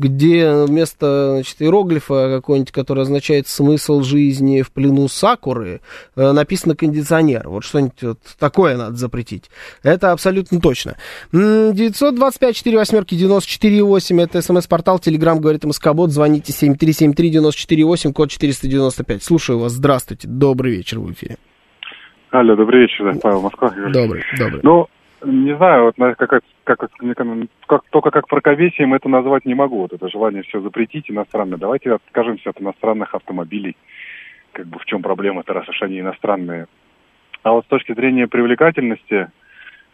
где вместо значит, иероглифа какой-нибудь, который означает смысл жизни в плену сакуры, э, написано кондиционер. Вот что-нибудь вот такое надо запретить. Это абсолютно точно. М, 925 4 восьмерки 94,8. Это смс-портал, телеграм говорит МСК-бот. Звоните 7373-94,8, код 495. Слушаю вас. Здравствуйте. Добрый вечер в эфире. Алло, добрый вечер, Павел Москва. Добрый, добрый. Ну, не знаю, вот на- как, как, как, как- только как мракобесием это назвать не могу. Вот это желание все запретить иностранное. Давайте откажемся от иностранных автомобилей. Как бы в чем проблема-то, раз уж они иностранные. А вот с точки зрения привлекательности,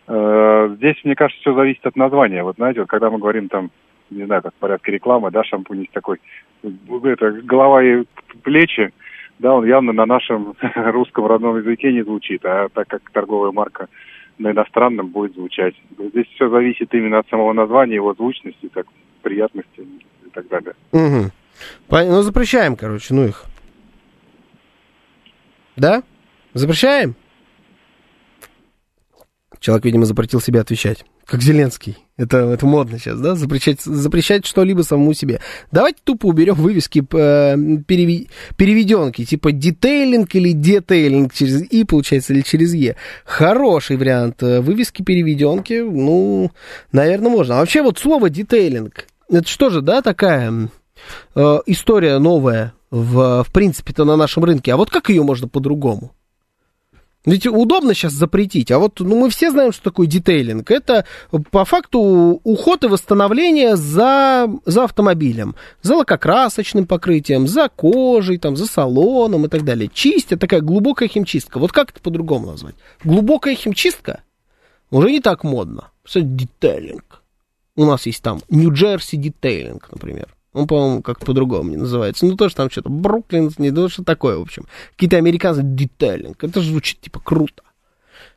э, здесь, мне кажется, все зависит от названия. Вот знаете, вот когда мы говорим там, не знаю, как в порядке рекламы, да, шампунь есть такой, это, голова и плечи, да, он явно на нашем русском родном языке не звучит, а так как торговая марка на иностранном будет звучать. Здесь все зависит именно от самого названия, его звучности, так, приятности и так далее. Угу. Ну, запрещаем, короче, ну их. Да? Запрещаем? Человек, видимо, запретил себе отвечать. Как Зеленский. Это, это модно сейчас, да? Запрещать, запрещать что-либо самому себе. Давайте тупо уберем вывески э, переви- переведенки, типа детейлинг или детейлинг через И, получается, или через Е. Хороший вариант. Э, Вывески переведенки, ну, наверное, можно. А вообще вот слово детейлинг, это что же, да, такая э, история новая в, в принципе-то на нашем рынке. А вот как ее можно по-другому? Ведь удобно сейчас запретить, а вот ну, мы все знаем, что такое детейлинг. Это по факту уход и восстановление за, за автомобилем, за лакокрасочным покрытием, за кожей, там, за салоном и так далее. Чистят, такая глубокая химчистка. Вот как это по-другому назвать? Глубокая химчистка уже не так модно. Все детейлинг. У нас есть там Нью-Джерси детейлинг, например. Он, по-моему, как по-другому не называется. Ну, тоже там что-то Бруклин, не ну, что такое, в общем. Какие-то американцы детейлинг. Это же звучит, типа, круто.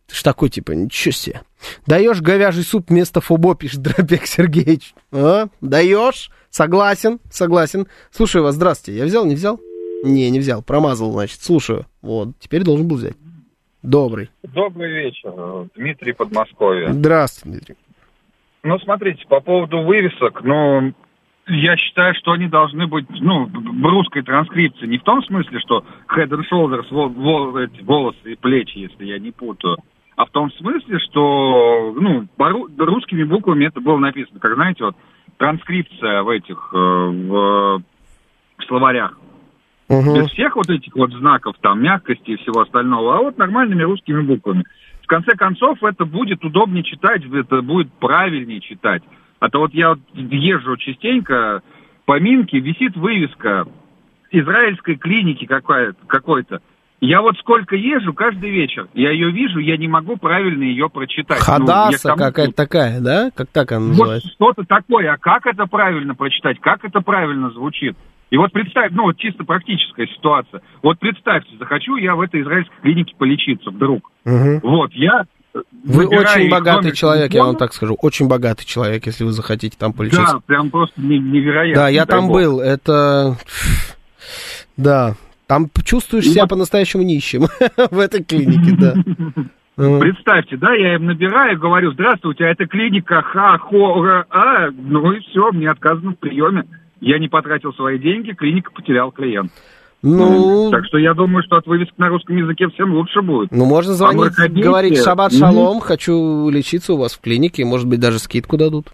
Ты ж такой, типа, ничего себе. Даешь говяжий суп вместо фубо, пишет Дробек Сергеевич. А? Даешь? Согласен, согласен. Слушаю вас, здравствуйте. Я взял, не взял? Не, не взял, промазал, значит. Слушаю. Вот, теперь должен был взять. Добрый. Добрый вечер, Дмитрий Подмосковье. Здравствуйте, Дмитрий. Ну, смотрите, по поводу вывесок, ну, я считаю, что они должны быть, ну, в русской транскрипции. Не в том смысле, что head and shoulders, вол, вол, эти, волосы и плечи, если я не путаю, а в том смысле, что, ну, русскими буквами это было написано, как, знаете, вот, транскрипция в этих, э, в, в словарях. Угу. Без всех вот этих вот знаков, там, мягкости и всего остального, а вот нормальными русскими буквами. В конце концов, это будет удобнее читать, это будет правильнее читать. А то вот я вот езжу частенько по Минке, висит вывеска израильской клиники какой-то. Я вот сколько езжу каждый вечер, я ее вижу, я не могу правильно ее прочитать. Хадаса ну, какая-то такая, да? Как так она называется? Вот что-то такое. А как это правильно прочитать? Как это правильно звучит? И вот представь, ну вот чисто практическая ситуация. Вот представьте, захочу я в этой израильской клинике полечиться вдруг. Угу. Вот, я вы очень богатый человек, телефона. я вам так скажу. Очень богатый человек, если вы захотите там полечиться. Да, прям просто невероятно. Да, я там бог. был. Это... Да, там чувствуешь себя по-настоящему нищим в этой клинике, да. Представьте, да, я им набираю, говорю, здравствуйте, а это клиника ха-хо-а, ну и все, мне отказано в приеме. Я не потратил свои деньги, клиника потерял клиент. Ну... Так что я думаю, что от вывесок на русском языке всем лучше будет. Ну, можно звонить, а говорить «Шаббат шалом, mm-hmm. хочу лечиться у вас в клинике», может быть, даже скидку дадут.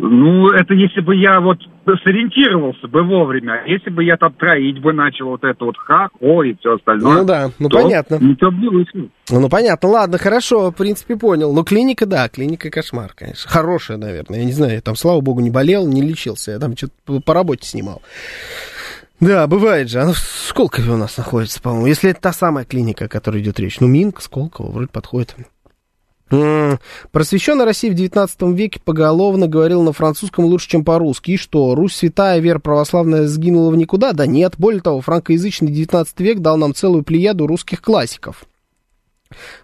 Ну, это если бы я вот сориентировался бы вовремя. А если бы я там троить бы начал вот это вот ха, хо и все остальное. Ну да, ну понятно. Ничего бы не ну, ну понятно, ладно, хорошо, в принципе понял. Но клиника, да, клиника кошмар, конечно. Хорошая, наверное. Я не знаю, я там, слава богу, не болел, не лечился. Я там что-то по работе снимал. Да, бывает же. Она в Сколково у нас находится, по-моему. Если это та самая клиника, о которой идет речь. Ну, Минк, Сколково, вроде подходит. Просвещенная Россия в 19 веке поголовно говорила на французском лучше, чем по-русски. И что, Русь святая, вера православная сгинула в никуда? Да нет. Более того, франкоязычный 19 век дал нам целую плеяду русских классиков.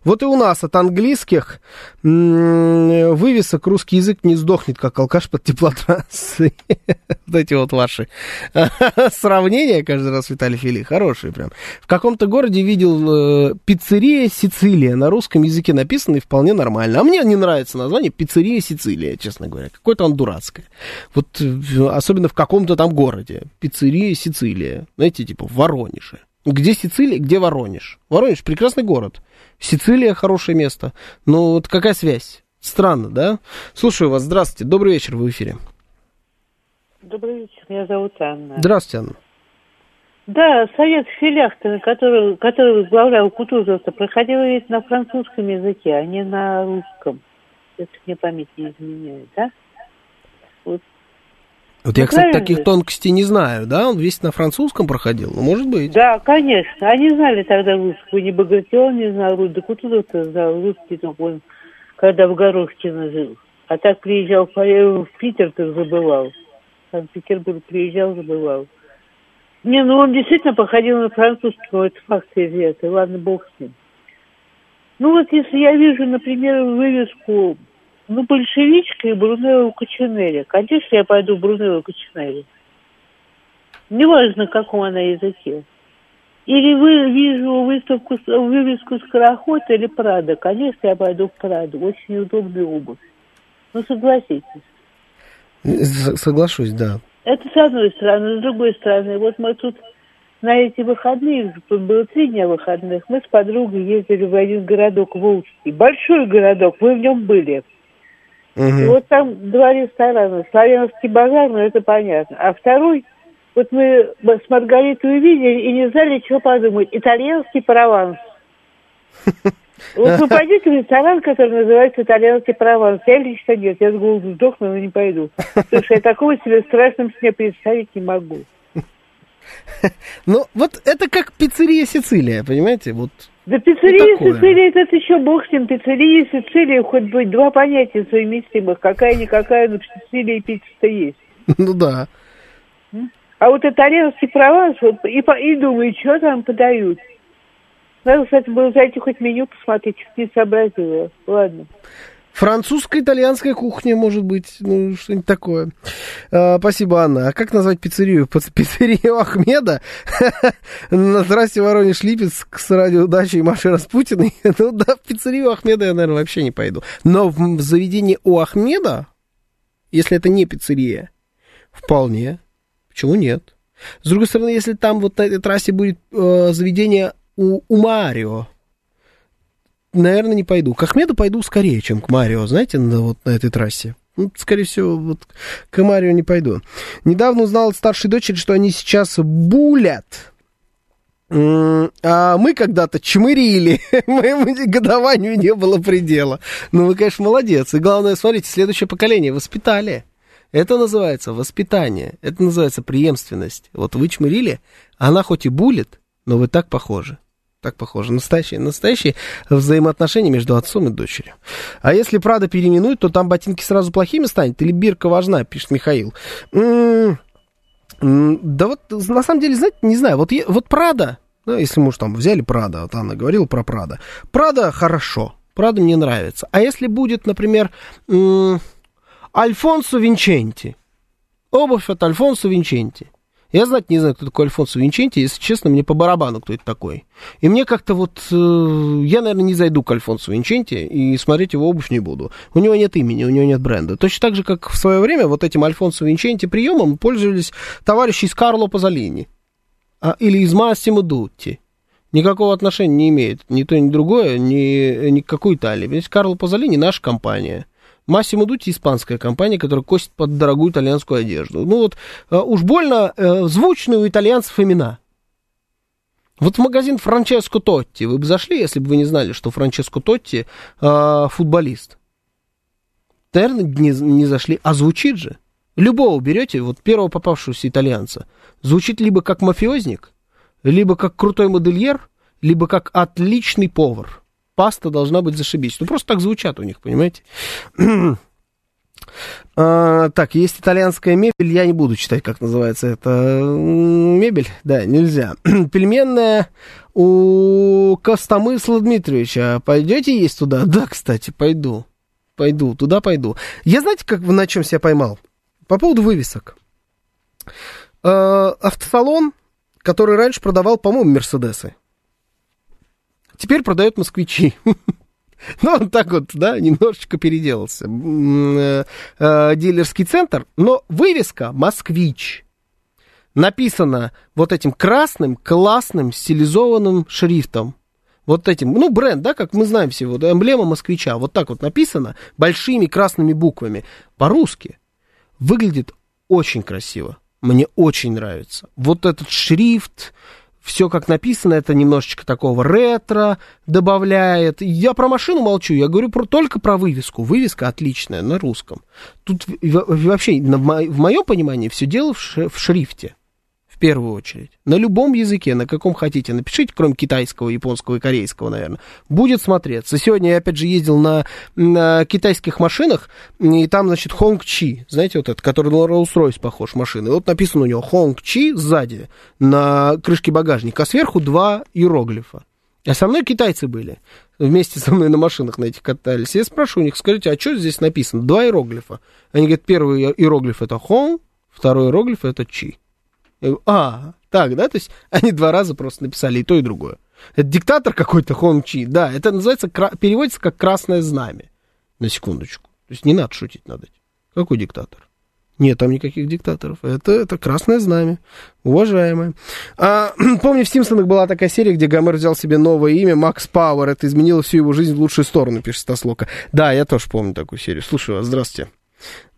Вот и у нас от английских вывесок русский язык не сдохнет, как алкаш под теплотрассой. Вот эти вот ваши сравнения каждый раз, Виталий Фили, хорошие прям. В каком-то городе видел э, пиццерия Сицилия. На русском языке написано и вполне нормально. А мне не нравится название пиццерия Сицилия, честно говоря. Какое-то он дурацкое. Вот э, особенно в каком-то там городе. Пиццерия Сицилия. Знаете, типа в Воронеже. Где Сицилия, где Воронеж? Воронеж прекрасный город. Сицилия хорошее место. Ну, вот какая связь? Странно, да? Слушаю вас. Здравствуйте. Добрый вечер, в эфире. Добрый вечер. Меня зовут Анна. Здравствуйте, Анна. Да, совет Филяхтина, который, который возглавлял Кутузов, проходил ведь на французском языке, а не на русском. Это мне память не изменяет, да? Вот я, кстати, таких тонкостей не знаю, да? Он весь на французском проходил, ну, может быть. Да, конечно. Они знали тогда русскую, не Богатеон не знал, да Кутузов-то знал русский, но он, когда в Горошкино жил. А так приезжал в Питер, то забывал. Санкт-Петербург приезжал, забывал. Не, ну он действительно походил на французский, но это факт известный, ладно, бог с ним. Ну вот если я вижу, например, вывеску ну, большевичка и Брунелло Кочинелли. Конечно, я пойду в Брунелло Кочинелли. Неважно, каком она языке. Или вы вижу выставку, вывеску Скороход или Прада. Конечно, я пойду в Праду. Очень удобная обувь. Ну, согласитесь. Соглашусь, да. Это с одной стороны. С другой стороны, вот мы тут на эти выходные, было три дня выходных, мы с подругой ездили в один городок Волжский. Большой городок, мы в нем были. Угу. И вот там два ресторана. Славянский базар, ну это понятно. А второй, вот мы с Маргаритой увидели и не знали, что подумать. Итальянский прованс. Вот вы пойдете в ресторан, который называется итальянский прованс. Я лично нет, я с голоду сдохну, но не пойду. Потому что я такого себе в страшном сне представить не могу. Ну, вот это как пиццерия Сицилия, понимаете? Вот да пиццерия и Сицилия, это еще бог с ним. Пиццерия и Сицилия, хоть быть два понятия совместимых. Какая-никакая, но Сицилия и пицца-то есть. Ну да. А вот итальянский прованс, вот, и, и думаю, что там подают. Надо, кстати, было зайти хоть меню посмотреть, не сообразила. Ладно. Французская, итальянская кухня, может быть, ну, что-нибудь такое. А, спасибо, Анна. А как назвать пиццерию? Пиц- Пиццерию Ахмеда? Здрасте, Воронеж Липецк с радио Дачи и Маши Распутиной. Ну да, в пиццерию Ахмеда я, наверное, вообще не пойду. Но в заведении у Ахмеда, если это не пиццерия, вполне. Почему нет? С другой стороны, если там вот на этой трассе будет э, заведение у Марио, наверное, не пойду. К Ахмеду пойду скорее, чем к Марио, знаете, на, вот на этой трассе. Ну, скорее всего, вот к Марио не пойду. Недавно узнал от старшей дочери, что они сейчас булят. А мы когда-то чмырили. Моему негодованию не было предела. Ну, вы, конечно, молодец. И главное, смотрите, следующее поколение воспитали. Это называется воспитание. Это называется преемственность. Вот вы чмырили, она хоть и булит, но вы так похожи. Так похоже. Настоящие, настоящие взаимоотношения между отцом и дочерью. А если Прада переименуют, то там ботинки сразу плохими станет? Или бирка важна, пишет Михаил. Да вот, на самом деле, знаете, не знаю. Вот, вот Прада, ну, если мы уж там взяли Прада, вот Анна говорила про Прада. Прада хорошо. Прада мне нравится. А если будет, например, Альфонсо Винченти. Обувь от Альфонсо Винченти. Я знать не знаю, кто такой Альфонсо Винченти, если честно, мне по барабану, кто это такой. И мне как-то вот, э, я, наверное, не зайду к Альфонсо Винченти и смотреть его обувь не буду. У него нет имени, у него нет бренда. Точно так же, как в свое время вот этим Альфонсо Винченти приемом пользовались товарищи из Карло Пазолини. А, или из Массимо Дутти. Никакого отношения не имеет ни то, ни другое, ни, ни к какой Италии. Ведь Карло Пазолини наша компания. Массимо Дутти испанская компания, которая косит под дорогую итальянскую одежду. Ну вот э, уж больно э, звучные у итальянцев имена. Вот в магазин Франческо Тотти вы бы зашли, если бы вы не знали, что Франческо Тотти э, футболист. Наверное, не, не зашли. А звучит же. Любого берете, вот первого попавшегося итальянца. Звучит либо как мафиозник, либо как крутой модельер, либо как отличный повар. Паста должна быть зашибись. Ну, просто так звучат у них, понимаете? А, так, есть итальянская мебель, я не буду читать, как называется это мебель, да, нельзя. Пельменная у Костомысла Дмитриевича. Пойдете есть туда? Да, кстати, пойду. Пойду, туда пойду. Я знаете, как на чем себя поймал? По поводу вывесок. Э, автосалон, который раньше продавал, по-моему, Мерседесы. Теперь продает москвичи. Ну, он так вот, да, немножечко переделался. Э, э, Дилерский центр, но вывеска «Москвич» написана вот этим красным, классным, стилизованным шрифтом. Вот этим, ну, бренд, да, как мы знаем все, вот эмблема москвича, вот так вот написано, большими красными буквами, по-русски. Выглядит очень красиво. Мне очень нравится. Вот этот шрифт, все как написано, это немножечко такого ретро добавляет. Я про машину молчу, я говорю про, только про вывеску. Вывеска отличная на русском. Тут вообще, в моем понимании, все дело в шрифте. В первую очередь. На любом языке, на каком хотите, напишите, кроме китайского, японского и корейского, наверное, будет смотреться. Сегодня я, опять же, ездил на, на китайских машинах, и там, значит, Хонг Чи, знаете, вот этот, который на Rolls-Royce похож машины. Вот написано у него Хонг Чи сзади, на крышке багажника, а сверху два иероглифа. А со мной китайцы были. Вместе со мной на машинах на этих катались. Я спрашиваю у них, скажите, а что здесь написано? Два иероглифа. Они говорят, первый иероглиф это Хонг, второй иероглиф это Чи. Я говорю, а, так, да, то есть они два раза просто написали и то, и другое. Это диктатор какой-то Хонг Чи, да, это называется, переводится как красное знамя, на секундочку. То есть не надо шутить над этим. Какой диктатор? Нет, там никаких диктаторов. Это, это красное знамя. Уважаемое. А, помню, в Симпсонах была такая серия, где Гомер взял себе новое имя, Макс Пауэр. Это изменило всю его жизнь в лучшую сторону, пишет Стаслока. Да, я тоже помню такую серию. Слушаю вас, здравствуйте.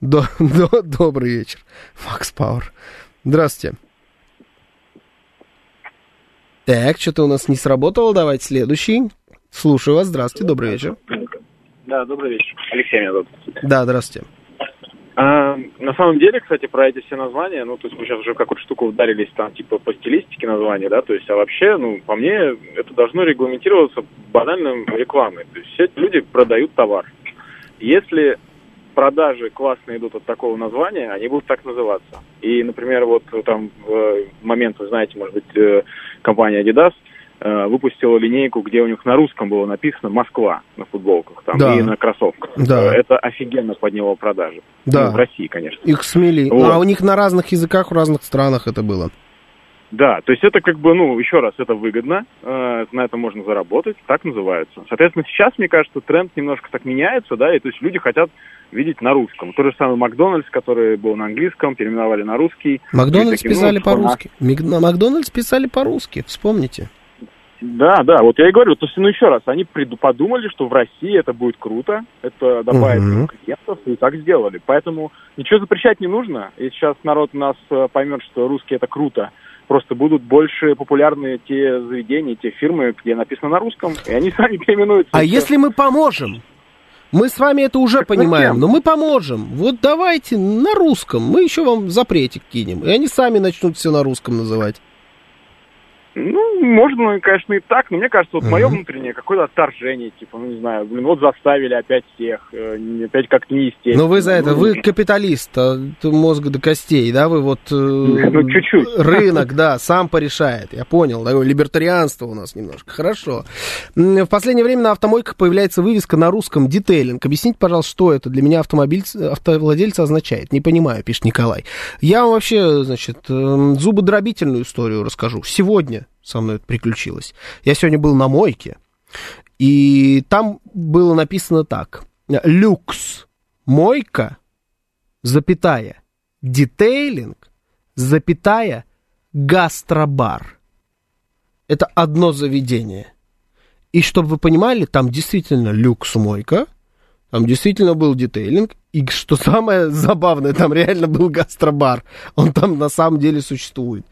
До, до- добрый вечер. Макс Пауэр. Здравствуйте. Так, что-то у нас не сработало. Давайте следующий. Слушаю вас. Здравствуйте, добрый вечер. Да, добрый вечер. Алексей меня зовут. Да, здравствуйте. А, на самом деле, кстати, про эти все названия, ну, то есть мы сейчас уже какую-то штуку ударились там, типа, по стилистике названия, да, то есть, а вообще, ну, по мне, это должно регламентироваться банальной рекламой. То есть все эти люди продают товар. Если продажи классно идут от такого названия, они будут так называться. И, например, вот там в момент, вы знаете, может быть, э, компания Adidas э, выпустила линейку, где у них на русском было написано «Москва» на футболках там, Да. и на кроссовках. Да. Это офигенно подняло продажи. Да. Ну, в России, конечно. Их смели. Вот. А у них на разных языках, в разных странах это было. Да, то есть это как бы, ну, еще раз, это выгодно, э, на это можно заработать, так называется. Соответственно, сейчас, мне кажется, тренд немножко так меняется, да, и то есть люди хотят видеть на русском. То же самое Макдональдс, который был на английском, переименовали на русский. Макдональдс таким, ну, писали формат- по-русски. На Макдональдс писали по-русски, вспомните. Да, да, вот я и говорю, то есть, ну, еще раз, они подумали, что в России это будет круто, это добавит им клиентов, и так сделали. Поэтому ничего запрещать не нужно, и сейчас народ у нас э, поймет, что русский это круто, просто будут больше популярны те заведения, те фирмы, где написано на русском, и они сами переименуются. А если мы поможем? Мы с вами это уже понимаем, зачем? но мы поможем. Вот давайте на русском, мы еще вам запретик кинем. И они сами начнут все на русском называть. Ну, можно, конечно, и так, но мне кажется, вот Мгм. мое внутреннее какое-то отторжение, типа, ну, не знаю, блин, вот заставили опять всех, э, опять как-то неестественно. Но вы за это, Ну, вы капиталист, а, мозга до костей, да, вы вот... э, Ну, чуть-чуть. Рынок, да, сам порешает, я понял, такое либертарианство у нас немножко, хорошо. В последнее время на автомойках появляется вывеска на русском «Детейлинг». Объясните, пожалуйста, что это для меня автомобиль, автовладельца означает? Не понимаю, пишет Николай. Я вам вообще, значит, э, зубодробительную историю расскажу. Сегодня со мной это приключилось. Я сегодня был на мойке, и там было написано так. Люкс, мойка, запятая, детейлинг, запятая, гастробар. Это одно заведение. И чтобы вы понимали, там действительно люкс-мойка, там действительно был детейлинг, и что самое забавное, там реально был гастробар. Он там на самом деле существует.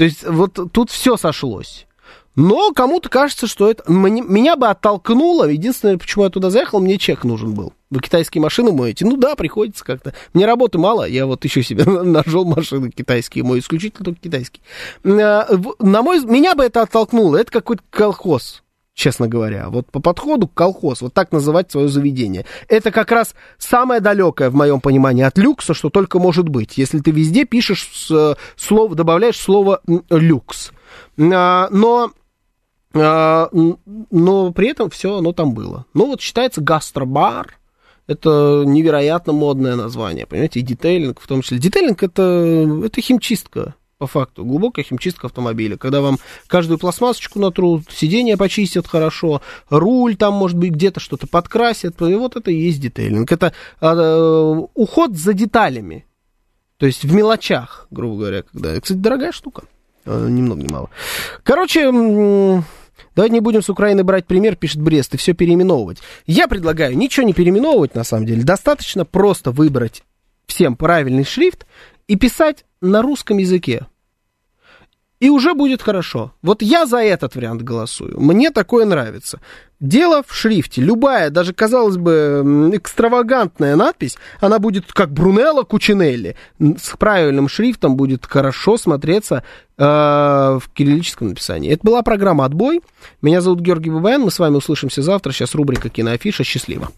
То есть вот тут все сошлось. Но кому-то кажется, что это... меня бы оттолкнуло. Единственное, почему я туда заехал, мне чек нужен был. Вы китайские машины моете? Ну да, приходится как-то. Мне работы мало, я вот еще себе нажел машины китайские, мою исключительно только китайские. А, в- На мой... Меня бы это оттолкнуло. Это какой-то колхоз честно говоря. Вот по подходу колхоз, вот так называть свое заведение. Это как раз самое далекое, в моем понимании, от люкса, что только может быть. Если ты везде пишешь с- слово, добавляешь слово люкс. А, Но а, но при этом все оно там было. Ну, вот считается гастробар. Это невероятно модное название, понимаете, и детейлинг в том числе. Детейлинг это, это химчистка, по факту, глубокая химчистка автомобиля, когда вам каждую пластмассочку натрут, сиденье почистят хорошо, руль там, может быть, где-то что-то подкрасят, и вот это и есть детейлинг. Это э, уход за деталями, то есть в мелочах, грубо говоря, когда... Кстати, дорогая штука, э, ни много ни мало. Короче, давайте не будем с Украины брать пример, пишет Брест, и все переименовывать. Я предлагаю ничего не переименовывать, на самом деле. Достаточно просто выбрать всем правильный шрифт и писать на русском языке. И уже будет хорошо. Вот я за этот вариант голосую. Мне такое нравится. Дело в шрифте. Любая, даже, казалось бы, экстравагантная надпись, она будет как Брунелло Кучинелли. С правильным шрифтом будет хорошо смотреться э, в кириллическом написании. Это была программа «Отбой». Меня зовут Георгий Бабаян. Мы с вами услышимся завтра. Сейчас рубрика «Киноафиша». Счастливо.